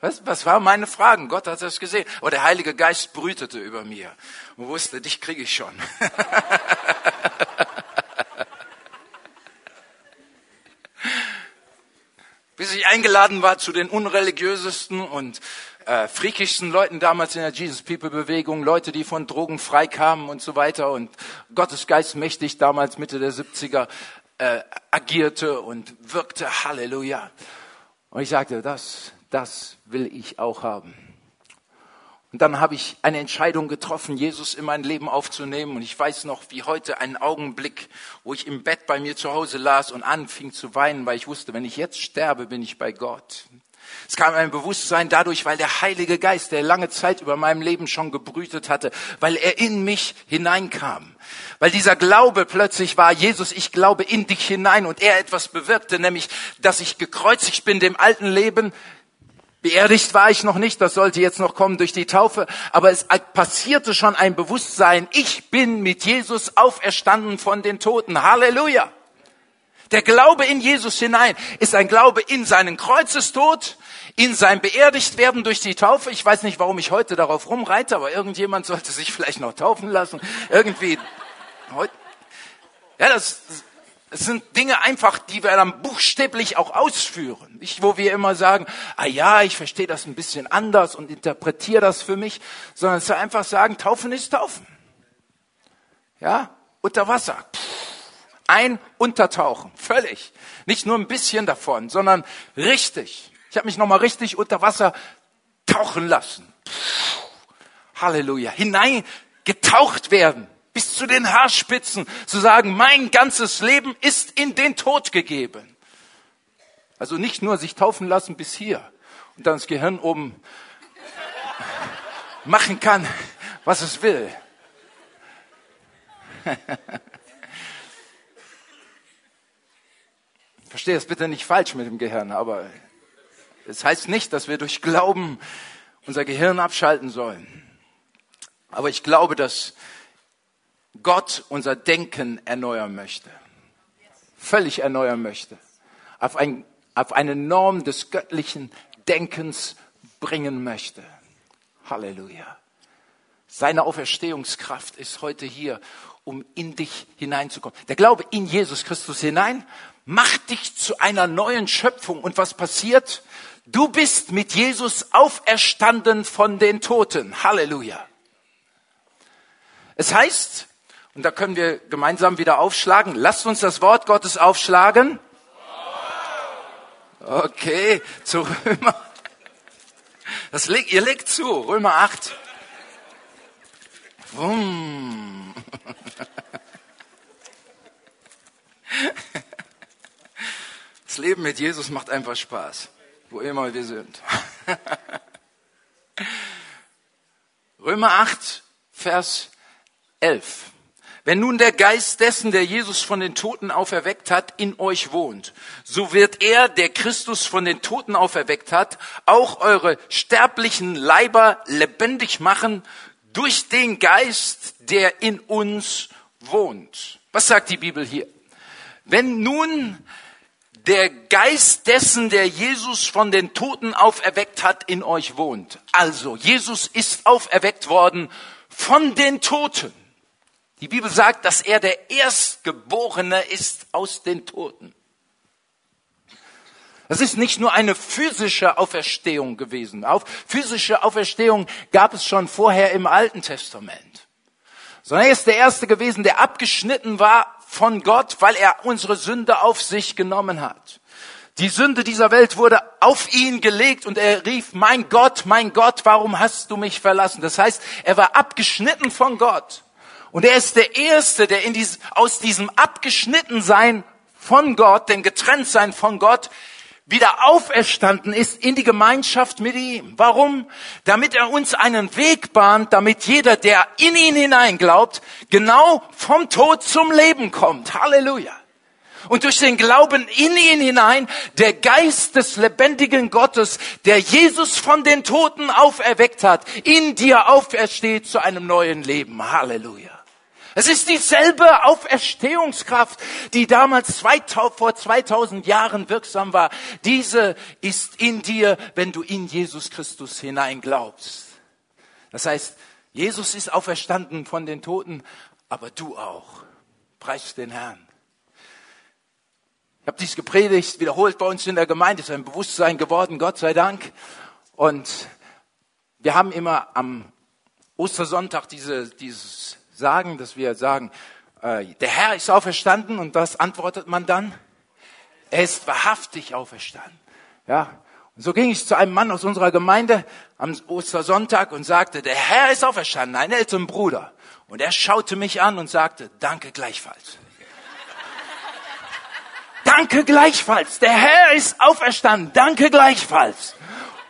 Was, was waren meine Fragen? Gott hat das gesehen. Aber der Heilige Geist brütete über mir und wusste, dich kriege ich schon. Bis ich eingeladen war zu den unreligiösesten und äh, freakischsten Leuten damals in der Jesus People Bewegung, Leute, die von Drogen frei kamen und so weiter und Gottes Geist mächtig damals Mitte der 70er äh, agierte und wirkte. Halleluja. Und ich sagte, das, das will ich auch haben. Und dann habe ich eine Entscheidung getroffen, Jesus in mein Leben aufzunehmen. Und ich weiß noch wie heute einen Augenblick, wo ich im Bett bei mir zu Hause las und anfing zu weinen, weil ich wusste, wenn ich jetzt sterbe, bin ich bei Gott. Es kam ein Bewusstsein dadurch, weil der Heilige Geist, der lange Zeit über meinem Leben schon gebrütet hatte, weil er in mich hineinkam. Weil dieser Glaube plötzlich war, Jesus, ich glaube in dich hinein und er etwas bewirkte, nämlich, dass ich gekreuzigt bin dem alten Leben, Beerdigt war ich noch nicht, das sollte jetzt noch kommen durch die Taufe, aber es passierte schon ein Bewusstsein, ich bin mit Jesus auferstanden von den Toten. Halleluja! Der Glaube in Jesus hinein ist ein Glaube in seinen Kreuzestod, in sein Beerdigtwerden durch die Taufe. Ich weiß nicht, warum ich heute darauf rumreite, aber irgendjemand sollte sich vielleicht noch taufen lassen. Irgendwie. Ja, das, es sind Dinge einfach, die wir dann buchstäblich auch ausführen. Nicht, wo wir immer sagen, ah ja, ich verstehe das ein bisschen anders und interpretiere das für mich, sondern es soll einfach sagen, Taufen ist Taufen. Ja, unter Wasser. Ein Untertauchen, völlig. Nicht nur ein bisschen davon, sondern richtig. Ich habe mich nochmal richtig unter Wasser tauchen lassen. Halleluja. Hineingetaucht werden bis zu den Haarspitzen, zu sagen, mein ganzes Leben ist in den Tod gegeben. Also nicht nur sich taufen lassen bis hier und dann das Gehirn oben machen kann, was es will. Verstehe es bitte nicht falsch mit dem Gehirn, aber es heißt nicht, dass wir durch Glauben unser Gehirn abschalten sollen. Aber ich glaube, dass Gott unser Denken erneuern möchte. Völlig erneuern möchte. Auf, ein, auf eine Norm des göttlichen Denkens bringen möchte. Halleluja. Seine Auferstehungskraft ist heute hier, um in dich hineinzukommen. Der Glaube in Jesus Christus hinein macht dich zu einer neuen Schöpfung. Und was passiert? Du bist mit Jesus auferstanden von den Toten. Halleluja. Es heißt, und da können wir gemeinsam wieder aufschlagen. Lasst uns das Wort Gottes aufschlagen. Okay, zu Römer. Das legt, ihr legt zu, Römer 8. Das Leben mit Jesus macht einfach Spaß, wo immer wir sind. Römer 8, Vers 11. Wenn nun der Geist dessen, der Jesus von den Toten auferweckt hat, in euch wohnt, so wird er, der Christus von den Toten auferweckt hat, auch eure sterblichen Leiber lebendig machen durch den Geist, der in uns wohnt. Was sagt die Bibel hier? Wenn nun der Geist dessen, der Jesus von den Toten auferweckt hat, in euch wohnt. Also, Jesus ist auferweckt worden von den Toten. Die Bibel sagt, dass er der Erstgeborene ist aus den Toten. Das ist nicht nur eine physische Auferstehung gewesen. Auf physische Auferstehung gab es schon vorher im Alten Testament. Sondern er ist der Erste gewesen, der abgeschnitten war von Gott, weil er unsere Sünde auf sich genommen hat. Die Sünde dieser Welt wurde auf ihn gelegt und er rief, mein Gott, mein Gott, warum hast du mich verlassen? Das heißt, er war abgeschnitten von Gott. Und er ist der Erste, der in dies, aus diesem Abgeschnittensein von Gott, dem Getrenntsein von Gott, wieder auferstanden ist in die Gemeinschaft mit ihm. Warum? Damit er uns einen Weg bahnt, damit jeder, der in ihn hineinglaubt, genau vom Tod zum Leben kommt. Halleluja. Und durch den Glauben in ihn hinein, der Geist des lebendigen Gottes, der Jesus von den Toten auferweckt hat, in dir aufersteht zu einem neuen Leben. Halleluja. Es ist dieselbe Auferstehungskraft, die damals 2000, vor 2000 Jahren wirksam war. Diese ist in dir, wenn du in Jesus Christus hinein glaubst. Das heißt, Jesus ist auferstanden von den Toten, aber du auch. Preis den Herrn. Ich habe dies gepredigt, wiederholt bei uns in der Gemeinde, ist ein Bewusstsein geworden, Gott sei Dank. Und wir haben immer am Ostersonntag diese, dieses sagen, dass wir sagen, äh, der Herr ist auferstanden und das antwortet man dann, er ist wahrhaftig auferstanden. Ja, und so ging ich zu einem Mann aus unserer Gemeinde am Ostersonntag und sagte, der Herr ist auferstanden, ein älteren Bruder. Und er schaute mich an und sagte, danke gleichfalls. danke gleichfalls. Der Herr ist auferstanden. Danke gleichfalls.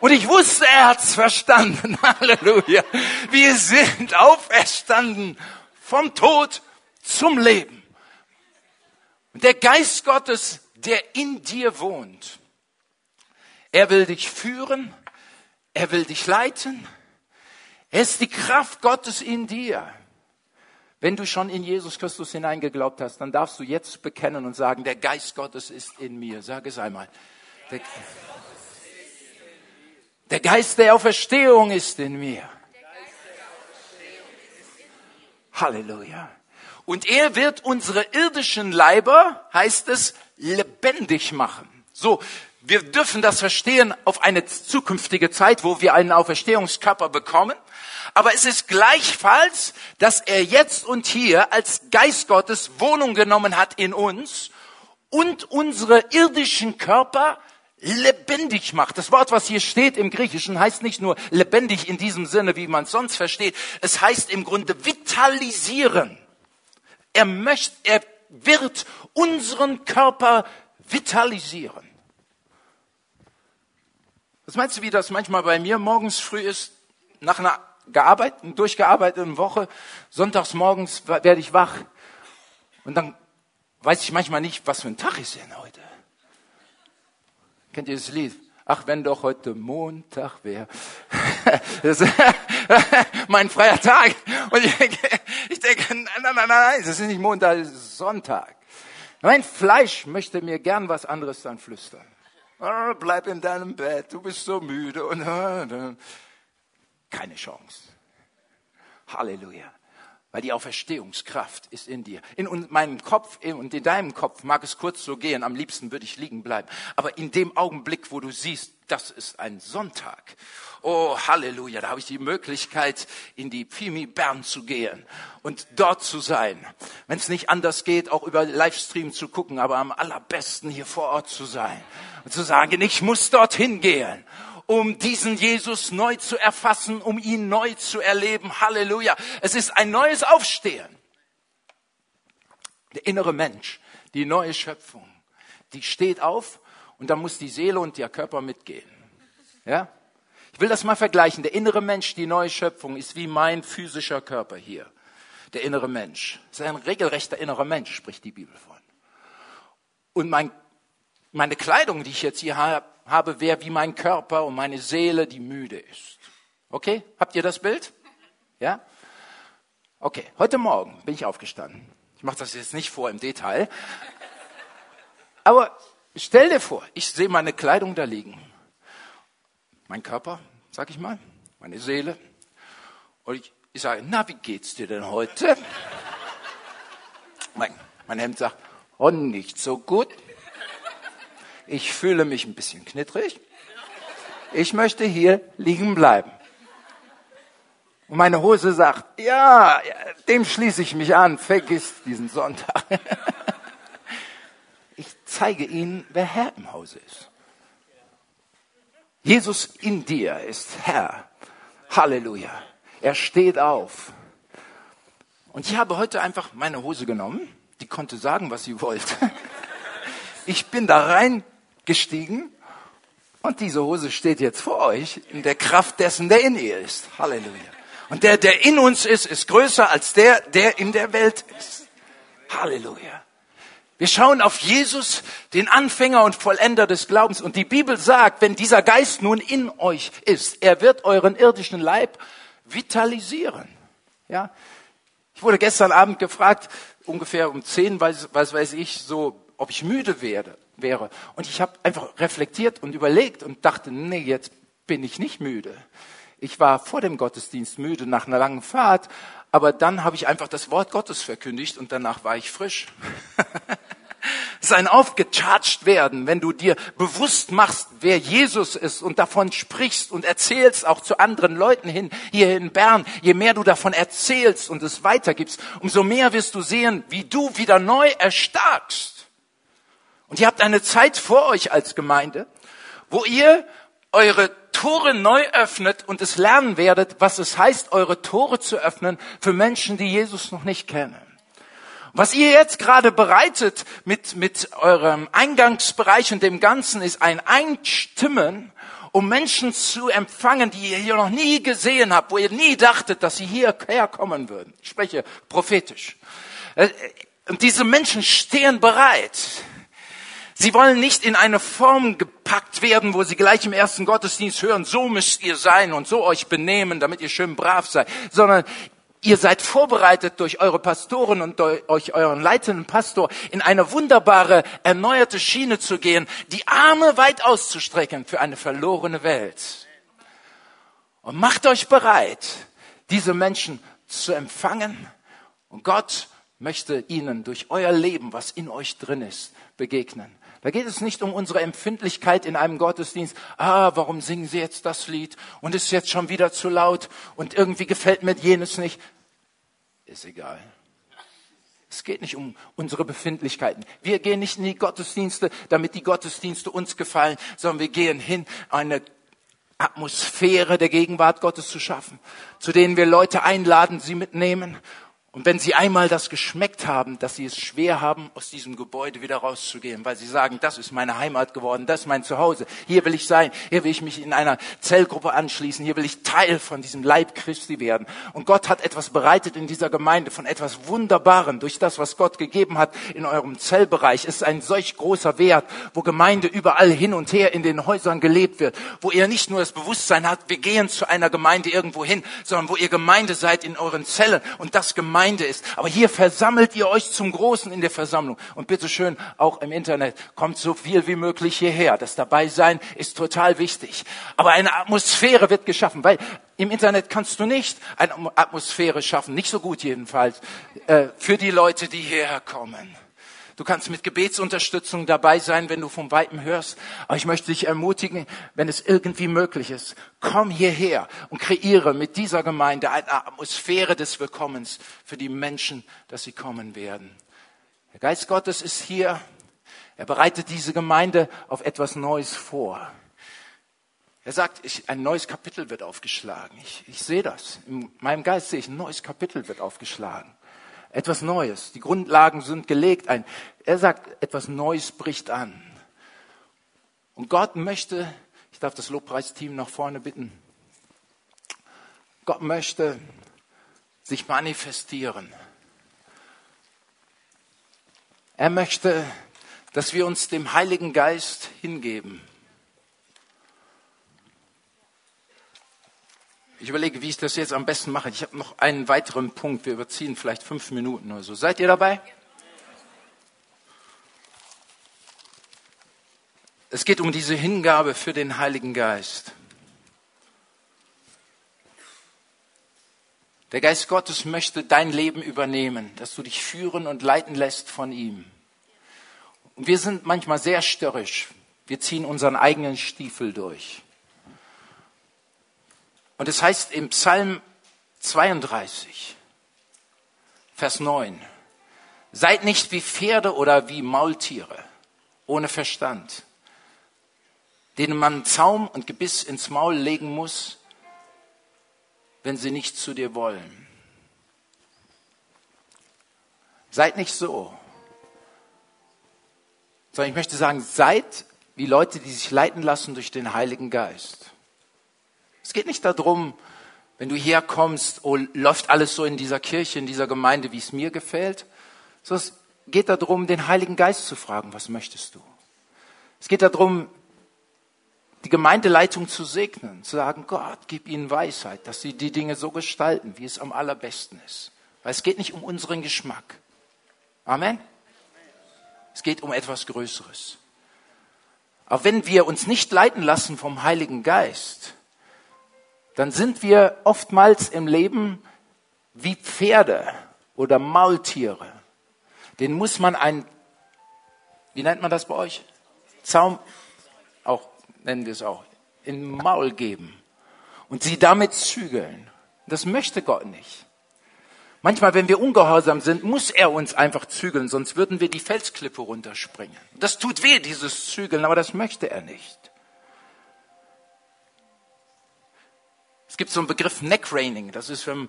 Und ich wusste, er hat's verstanden. Halleluja. Wir sind auferstanden vom Tod zum Leben. Der Geist Gottes, der in dir wohnt, er will dich führen, er will dich leiten. Er ist die Kraft Gottes in dir. Wenn du schon in Jesus Christus hineingeglaubt hast, dann darfst du jetzt bekennen und sagen, der Geist Gottes ist in mir. Sag es einmal. Der, der Geist der Auferstehung ist in mir. Halleluja. Und er wird unsere irdischen Leiber, heißt es, lebendig machen. So, wir dürfen das verstehen auf eine zukünftige Zeit, wo wir einen Auferstehungskörper bekommen. Aber es ist gleichfalls, dass er jetzt und hier als Geist Gottes Wohnung genommen hat in uns und unsere irdischen Körper lebendig macht. Das Wort, was hier steht im Griechischen, heißt nicht nur lebendig in diesem Sinne, wie man es sonst versteht. Es heißt im Grunde vitalisieren. Er möchte, er wird unseren Körper vitalisieren. Was meinst du, wie das manchmal bei mir morgens früh ist, nach einer gearbeiteten, durchgearbeiteten Woche, sonntags morgens werde ich wach und dann weiß ich manchmal nicht, was für ein Tag ist denn heute. Kennt ihr das Lied? Ach, wenn doch heute Montag wäre. mein freier Tag. Und ich denke, ich denke, nein, nein, nein, nein, das ist nicht Montag, das ist Sonntag. Mein Fleisch möchte mir gern was anderes dann flüstern. Oh, bleib in deinem Bett, du bist so müde. Und, keine Chance. Halleluja weil die Auferstehungskraft ist in dir. In meinem Kopf und in deinem Kopf mag es kurz so gehen, am liebsten würde ich liegen bleiben. Aber in dem Augenblick, wo du siehst, das ist ein Sonntag, oh Halleluja, da habe ich die Möglichkeit, in die Pfimi Bern zu gehen und dort zu sein. Wenn es nicht anders geht, auch über Livestream zu gucken, aber am allerbesten hier vor Ort zu sein und zu sagen, ich muss dorthin gehen um diesen Jesus neu zu erfassen, um ihn neu zu erleben. Halleluja. Es ist ein neues Aufstehen. Der innere Mensch, die neue Schöpfung, die steht auf und da muss die Seele und der Körper mitgehen. Ja? Ich will das mal vergleichen. Der innere Mensch, die neue Schöpfung, ist wie mein physischer Körper hier. Der innere Mensch. Das ist ein regelrechter innerer Mensch, spricht die Bibel von. Und mein, meine Kleidung, die ich jetzt hier habe, wäre wie mein Körper und meine Seele, die müde ist. Okay? Habt ihr das Bild? Ja? Okay. Heute Morgen bin ich aufgestanden. Ich mache das jetzt nicht vor im Detail. Aber stell dir vor, ich sehe meine Kleidung da liegen mein Körper, sag ich mal, meine Seele. Und ich, ich sage, na, wie geht's dir denn heute? Mein, mein Hemd sagt, oh, nicht so gut. Ich fühle mich ein bisschen knittrig. Ich möchte hier liegen bleiben. Und meine Hose sagt, ja, dem schließe ich mich an, vergiss diesen Sonntag. Ich zeige Ihnen, wer Herr im Hause ist. Jesus in dir ist Herr. Halleluja. Er steht auf. Und ich habe heute einfach meine Hose genommen. Die konnte sagen, was sie wollte. Ich bin da reingestiegen und diese Hose steht jetzt vor euch in der Kraft dessen, der in ihr ist. Halleluja. Und der, der in uns ist, ist größer als der, der in der Welt ist. Halleluja. Wir schauen auf Jesus, den Anfänger und Vollender des Glaubens. Und die Bibel sagt, wenn dieser Geist nun in euch ist, er wird euren irdischen Leib vitalisieren. Ja? Ich wurde gestern Abend gefragt, ungefähr um zehn, was, was weiß ich, so, ob ich müde werde, wäre. Und ich habe einfach reflektiert und überlegt und dachte, nee, jetzt bin ich nicht müde. Ich war vor dem Gottesdienst müde nach einer langen Fahrt, aber dann habe ich einfach das Wort Gottes verkündigt und danach war ich frisch. Es ist ein aufgecharged werden, wenn du dir bewusst machst, wer Jesus ist und davon sprichst und erzählst auch zu anderen Leuten hin, hier in Bern. Je mehr du davon erzählst und es weitergibst, umso mehr wirst du sehen, wie du wieder neu erstarkst. Und ihr habt eine Zeit vor euch als Gemeinde, wo ihr eure Tore neu öffnet und es lernen werdet, was es heißt, eure Tore zu öffnen für Menschen, die Jesus noch nicht kennen. Was ihr jetzt gerade bereitet mit, mit eurem Eingangsbereich und dem Ganzen ist ein Einstimmen, um Menschen zu empfangen, die ihr hier noch nie gesehen habt, wo ihr nie dachtet, dass sie hierher kommen würden. Ich spreche prophetisch. Äh, und diese Menschen stehen bereit. Sie wollen nicht in eine Form gepackt werden, wo sie gleich im ersten Gottesdienst hören, so müsst ihr sein und so euch benehmen, damit ihr schön brav seid, sondern ihr seid vorbereitet durch eure Pastoren und durch euren leitenden Pastor in eine wunderbare, erneuerte Schiene zu gehen, die Arme weit auszustrecken für eine verlorene Welt. Und macht euch bereit, diese Menschen zu empfangen. Und Gott möchte ihnen durch euer Leben, was in euch drin ist, begegnen. Da geht es nicht um unsere Empfindlichkeit in einem Gottesdienst. Ah, warum singen Sie jetzt das Lied? Und ist jetzt schon wieder zu laut und irgendwie gefällt mir jenes nicht. Ist egal. Es geht nicht um unsere Befindlichkeiten. Wir gehen nicht in die Gottesdienste, damit die Gottesdienste uns gefallen, sondern wir gehen hin, eine Atmosphäre der Gegenwart Gottes zu schaffen, zu denen wir Leute einladen, sie mitnehmen und wenn Sie einmal das geschmeckt haben, dass Sie es schwer haben, aus diesem Gebäude wieder rauszugehen, weil Sie sagen, das ist meine Heimat geworden, das ist mein Zuhause, hier will ich sein, hier will ich mich in einer Zellgruppe anschließen, hier will ich Teil von diesem Leib Christi werden. Und Gott hat etwas bereitet in dieser Gemeinde von etwas Wunderbarem durch das, was Gott gegeben hat in eurem Zellbereich. Es ist ein solch großer Wert, wo Gemeinde überall hin und her in den Häusern gelebt wird, wo ihr nicht nur das Bewusstsein habt, wir gehen zu einer Gemeinde irgendwo hin, sondern wo ihr Gemeinde seid in euren Zellen und das Gemeinde Gemeinde ist. Aber hier versammelt ihr euch zum Großen in der Versammlung. Und bitteschön, auch im Internet, kommt so viel wie möglich hierher. Das Dabeisein ist total wichtig. Aber eine Atmosphäre wird geschaffen, weil im Internet kannst du nicht eine Atmosphäre schaffen, nicht so gut jedenfalls, äh, für die Leute, die hierher kommen. Du kannst mit Gebetsunterstützung dabei sein, wenn du vom Weiten hörst. Aber ich möchte dich ermutigen, wenn es irgendwie möglich ist, komm hierher und kreiere mit dieser Gemeinde eine Atmosphäre des Willkommens für die Menschen, dass sie kommen werden. Der Geist Gottes ist hier. Er bereitet diese Gemeinde auf etwas Neues vor. Er sagt, ich, ein neues Kapitel wird aufgeschlagen. Ich, ich sehe das. In meinem Geist sehe ich, ein neues Kapitel wird aufgeschlagen. Etwas Neues. Die Grundlagen sind gelegt. Ein, er sagt, etwas Neues bricht an. Und Gott möchte, ich darf das Lobpreisteam nach vorne bitten, Gott möchte sich manifestieren. Er möchte, dass wir uns dem Heiligen Geist hingeben. Ich überlege, wie ich das jetzt am besten mache. Ich habe noch einen weiteren Punkt. Wir überziehen vielleicht fünf Minuten oder so. Seid ihr dabei? Es geht um diese Hingabe für den Heiligen Geist. Der Geist Gottes möchte dein Leben übernehmen, dass du dich führen und leiten lässt von ihm. Und wir sind manchmal sehr störrisch. Wir ziehen unseren eigenen Stiefel durch. Und es heißt im Psalm 32, Vers 9, seid nicht wie Pferde oder wie Maultiere, ohne Verstand, denen man Zaum und Gebiss ins Maul legen muss, wenn sie nicht zu dir wollen. Seid nicht so. Sondern ich möchte sagen, seid wie Leute, die sich leiten lassen durch den Heiligen Geist. Es geht nicht darum, wenn du herkommst, oh, läuft alles so in dieser Kirche, in dieser Gemeinde, wie es mir gefällt, sondern es geht darum, den Heiligen Geist zu fragen, was möchtest du? Es geht darum, die Gemeindeleitung zu segnen, zu sagen, Gott, gib ihnen Weisheit, dass sie die Dinge so gestalten, wie es am allerbesten ist. Weil es geht nicht um unseren Geschmack. Amen. Es geht um etwas Größeres. Aber wenn wir uns nicht leiten lassen vom Heiligen Geist, dann sind wir oftmals im Leben wie Pferde oder Maultiere. Den muss man ein, wie nennt man das bei euch? Zaum, auch nennen wir es auch, in Maul geben und sie damit zügeln. Das möchte Gott nicht. Manchmal, wenn wir ungehorsam sind, muss er uns einfach zügeln, sonst würden wir die Felsklippe runterspringen. Das tut weh, dieses Zügeln, aber das möchte er nicht. Es gibt so einen Begriff Neckreining, das ist wenn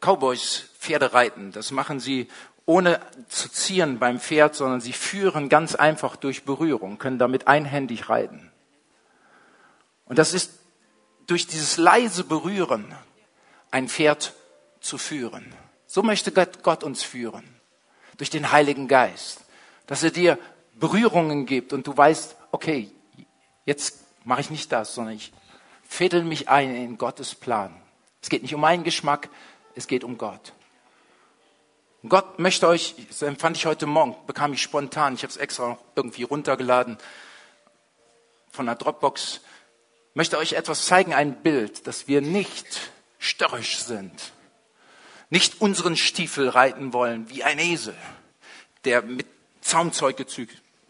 Cowboys Pferde reiten. Das machen sie ohne zu ziehen beim Pferd, sondern sie führen ganz einfach durch Berührung, können damit einhändig reiten. Und das ist durch dieses leise Berühren ein Pferd zu führen. So möchte Gott, Gott uns führen. Durch den Heiligen Geist. Dass er dir Berührungen gibt und du weißt, okay, jetzt mache ich nicht das, sondern ich fädel mich ein in Gottes Plan. Es geht nicht um meinen Geschmack, es geht um Gott. Gott möchte euch, das empfand ich heute Morgen, bekam ich spontan, ich habe es extra irgendwie runtergeladen von der Dropbox, möchte euch etwas zeigen, ein Bild, dass wir nicht störrisch sind, nicht unseren Stiefel reiten wollen wie ein Esel, der mit Zaumzeug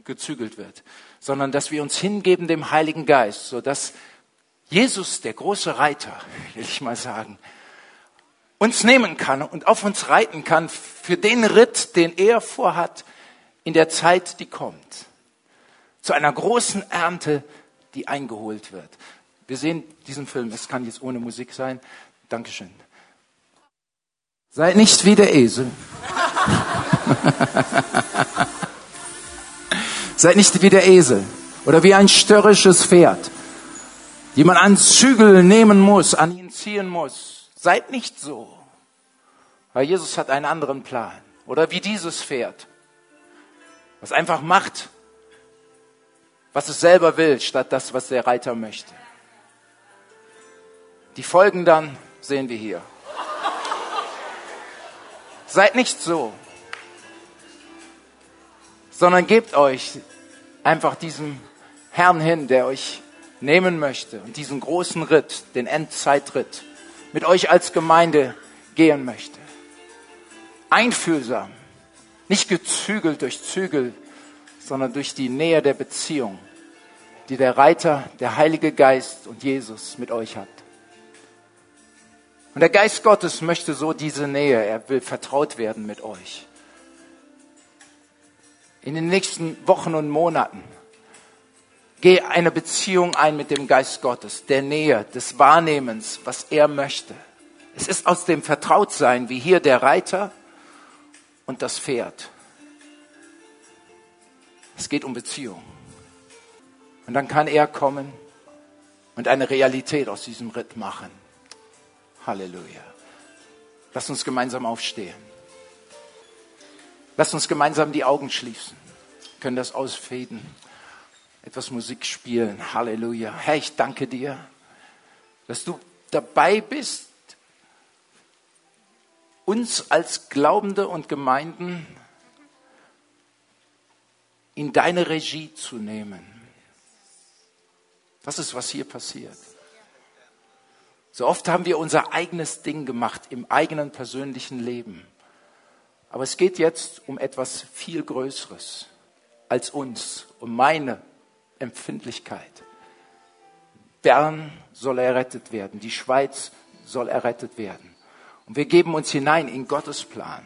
gezügelt wird, sondern dass wir uns hingeben dem Heiligen Geist, sodass Jesus, der große Reiter, will ich mal sagen, uns nehmen kann und auf uns reiten kann für den Ritt, den er vorhat in der Zeit, die kommt. Zu einer großen Ernte, die eingeholt wird. Wir sehen diesen Film, es kann jetzt ohne Musik sein. Dankeschön. Seid nicht wie der Esel. Seid nicht wie der Esel oder wie ein störrisches Pferd, die man an Zügel nehmen muss, an ihn ziehen muss. Seid nicht so. Weil Jesus hat einen anderen Plan. Oder wie dieses Pferd, was einfach macht, was es selber will, statt das, was der Reiter möchte. Die Folgen dann sehen wir hier. Seid nicht so, sondern gebt euch einfach diesem Herrn hin, der euch nehmen möchte und diesen großen Ritt, den Endzeitritt, mit euch als Gemeinde gehen möchte. Einfühlsam, nicht gezügelt durch Zügel, sondern durch die Nähe der Beziehung, die der Reiter, der Heilige Geist und Jesus mit euch hat. Und der Geist Gottes möchte so diese Nähe. Er will vertraut werden mit euch. In den nächsten Wochen und Monaten geh eine Beziehung ein mit dem Geist Gottes, der Nähe, des Wahrnehmens, was er möchte. Es ist aus dem Vertrautsein, wie hier der Reiter und das Pferd. Es geht um Beziehung. Und dann kann er kommen und eine Realität aus diesem Ritt machen. Halleluja. Lass uns gemeinsam aufstehen. Lass uns gemeinsam die Augen schließen. Wir können das ausfäden. Etwas Musik spielen. Halleluja. Herr, ich danke dir, dass du dabei bist, uns als Glaubende und Gemeinden in deine Regie zu nehmen. Das ist, was hier passiert. So oft haben wir unser eigenes Ding gemacht im eigenen persönlichen Leben. Aber es geht jetzt um etwas viel Größeres als uns, um meine Empfindlichkeit. Bern soll errettet werden, die Schweiz soll errettet werden. Und wir geben uns hinein in Gottes Plan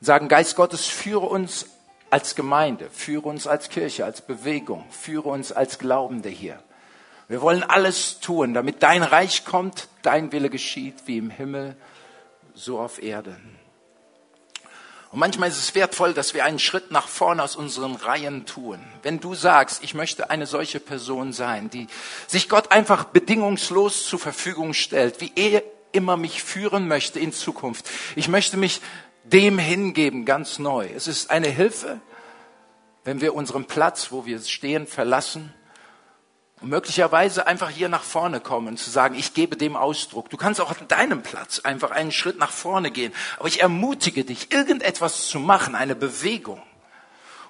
und sagen, Geist Gottes, führe uns als Gemeinde, führe uns als Kirche, als Bewegung, führe uns als Glaubende hier. Wir wollen alles tun, damit dein Reich kommt, dein Wille geschieht, wie im Himmel, so auf Erden. Und manchmal ist es wertvoll, dass wir einen Schritt nach vorne aus unseren Reihen tun. Wenn du sagst, ich möchte eine solche Person sein, die sich Gott einfach bedingungslos zur Verfügung stellt, wie er immer mich führen möchte in Zukunft. Ich möchte mich dem hingeben, ganz neu. Es ist eine Hilfe, wenn wir unseren Platz, wo wir stehen, verlassen und möglicherweise einfach hier nach vorne kommen zu sagen, ich gebe dem Ausdruck. Du kannst auch an deinem Platz einfach einen Schritt nach vorne gehen. Aber ich ermutige dich, irgendetwas zu machen, eine Bewegung,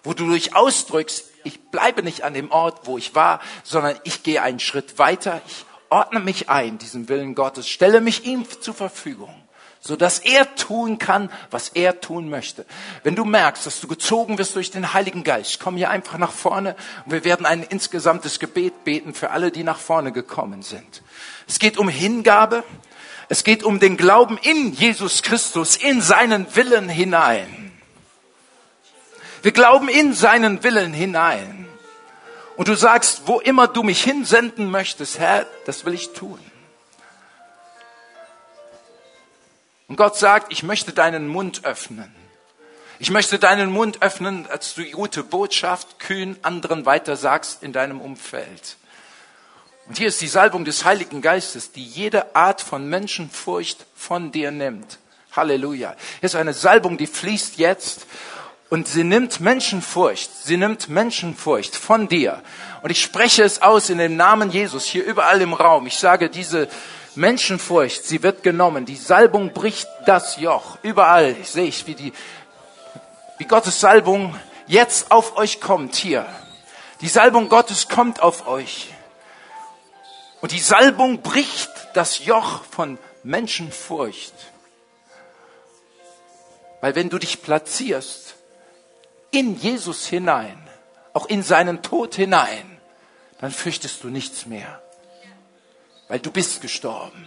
wo du durch ausdrückst, ich bleibe nicht an dem Ort, wo ich war, sondern ich gehe einen Schritt weiter. Ich ordne mich ein, diesem Willen Gottes, stelle mich ihm zur Verfügung, so dass er tun kann, was er tun möchte. Wenn du merkst, dass du gezogen wirst durch den Heiligen Geist, komm hier einfach nach vorne und wir werden ein insgesamtes Gebet beten für alle, die nach vorne gekommen sind. Es geht um Hingabe, es geht um den Glauben in Jesus Christus, in seinen Willen hinein. Wir glauben in seinen Willen hinein. Und du sagst, wo immer du mich hinsenden möchtest, Herr, das will ich tun. Und Gott sagt, ich möchte deinen Mund öffnen. Ich möchte deinen Mund öffnen, als du die gute Botschaft kühn anderen weiter sagst in deinem Umfeld. Und hier ist die Salbung des Heiligen Geistes, die jede Art von Menschenfurcht von dir nimmt. Halleluja. Hier ist eine Salbung, die fließt jetzt und sie nimmt Menschenfurcht, sie nimmt Menschenfurcht von dir. Und ich spreche es aus in dem Namen Jesus hier überall im Raum. Ich sage, diese Menschenfurcht, sie wird genommen. Die Salbung bricht das Joch. Überall sehe ich, wie die, wie Gottes Salbung jetzt auf euch kommt hier. Die Salbung Gottes kommt auf euch. Und die Salbung bricht das Joch von Menschenfurcht. Weil wenn du dich platzierst, in Jesus hinein, auch in seinen Tod hinein, dann fürchtest du nichts mehr, weil du bist gestorben.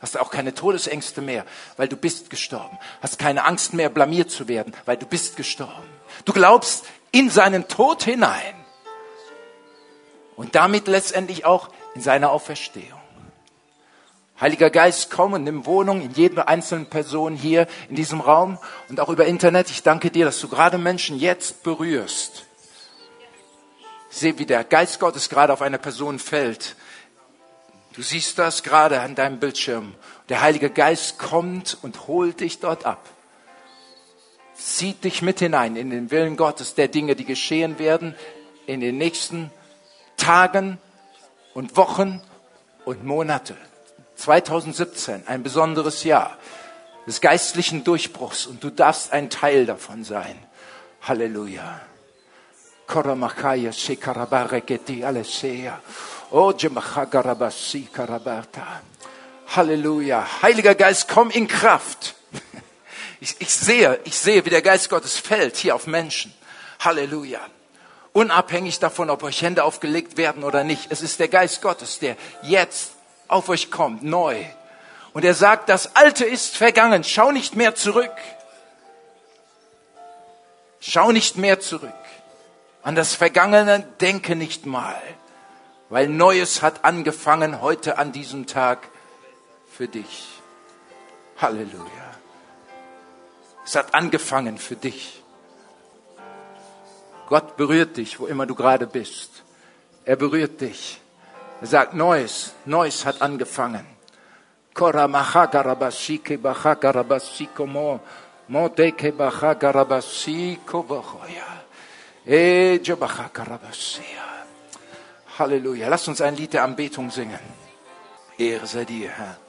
Hast auch keine Todesängste mehr, weil du bist gestorben. Hast keine Angst mehr, blamiert zu werden, weil du bist gestorben. Du glaubst in seinen Tod hinein und damit letztendlich auch in seine Auferstehung. Heiliger Geist, komm und nimm Wohnung in jeder einzelnen Person hier in diesem Raum und auch über Internet. Ich danke dir, dass du gerade Menschen jetzt berührst. Ich sehe, wie der Geist Gottes gerade auf eine Person fällt. Du siehst das gerade an deinem Bildschirm. Der Heilige Geist kommt und holt dich dort ab. Zieht dich mit hinein in den Willen Gottes der Dinge, die geschehen werden in den nächsten Tagen und Wochen und Monate. 2017, ein besonderes Jahr des geistlichen Durchbruchs und du darfst ein Teil davon sein. Halleluja. Koramakaya shekarabareketi alesea. Halleluja. Heiliger Geist, komm in Kraft. Ich, ich sehe, ich sehe, wie der Geist Gottes fällt hier auf Menschen. Halleluja. Unabhängig davon, ob euch Hände aufgelegt werden oder nicht. Es ist der Geist Gottes, der jetzt auf euch kommt, neu. Und er sagt, das Alte ist vergangen, schau nicht mehr zurück. Schau nicht mehr zurück. An das Vergangene denke nicht mal, weil Neues hat angefangen heute an diesem Tag für dich. Halleluja. Es hat angefangen für dich. Gott berührt dich, wo immer du gerade bist. Er berührt dich. Er sagt, Neues, Neues hat angefangen. Kora machagarabashike bachagarabashiko mo, modeke bachagarabashiko bachoya. Halleluja. Lass uns ein Lied der Anbetung singen. Ehre sei dir, Herr.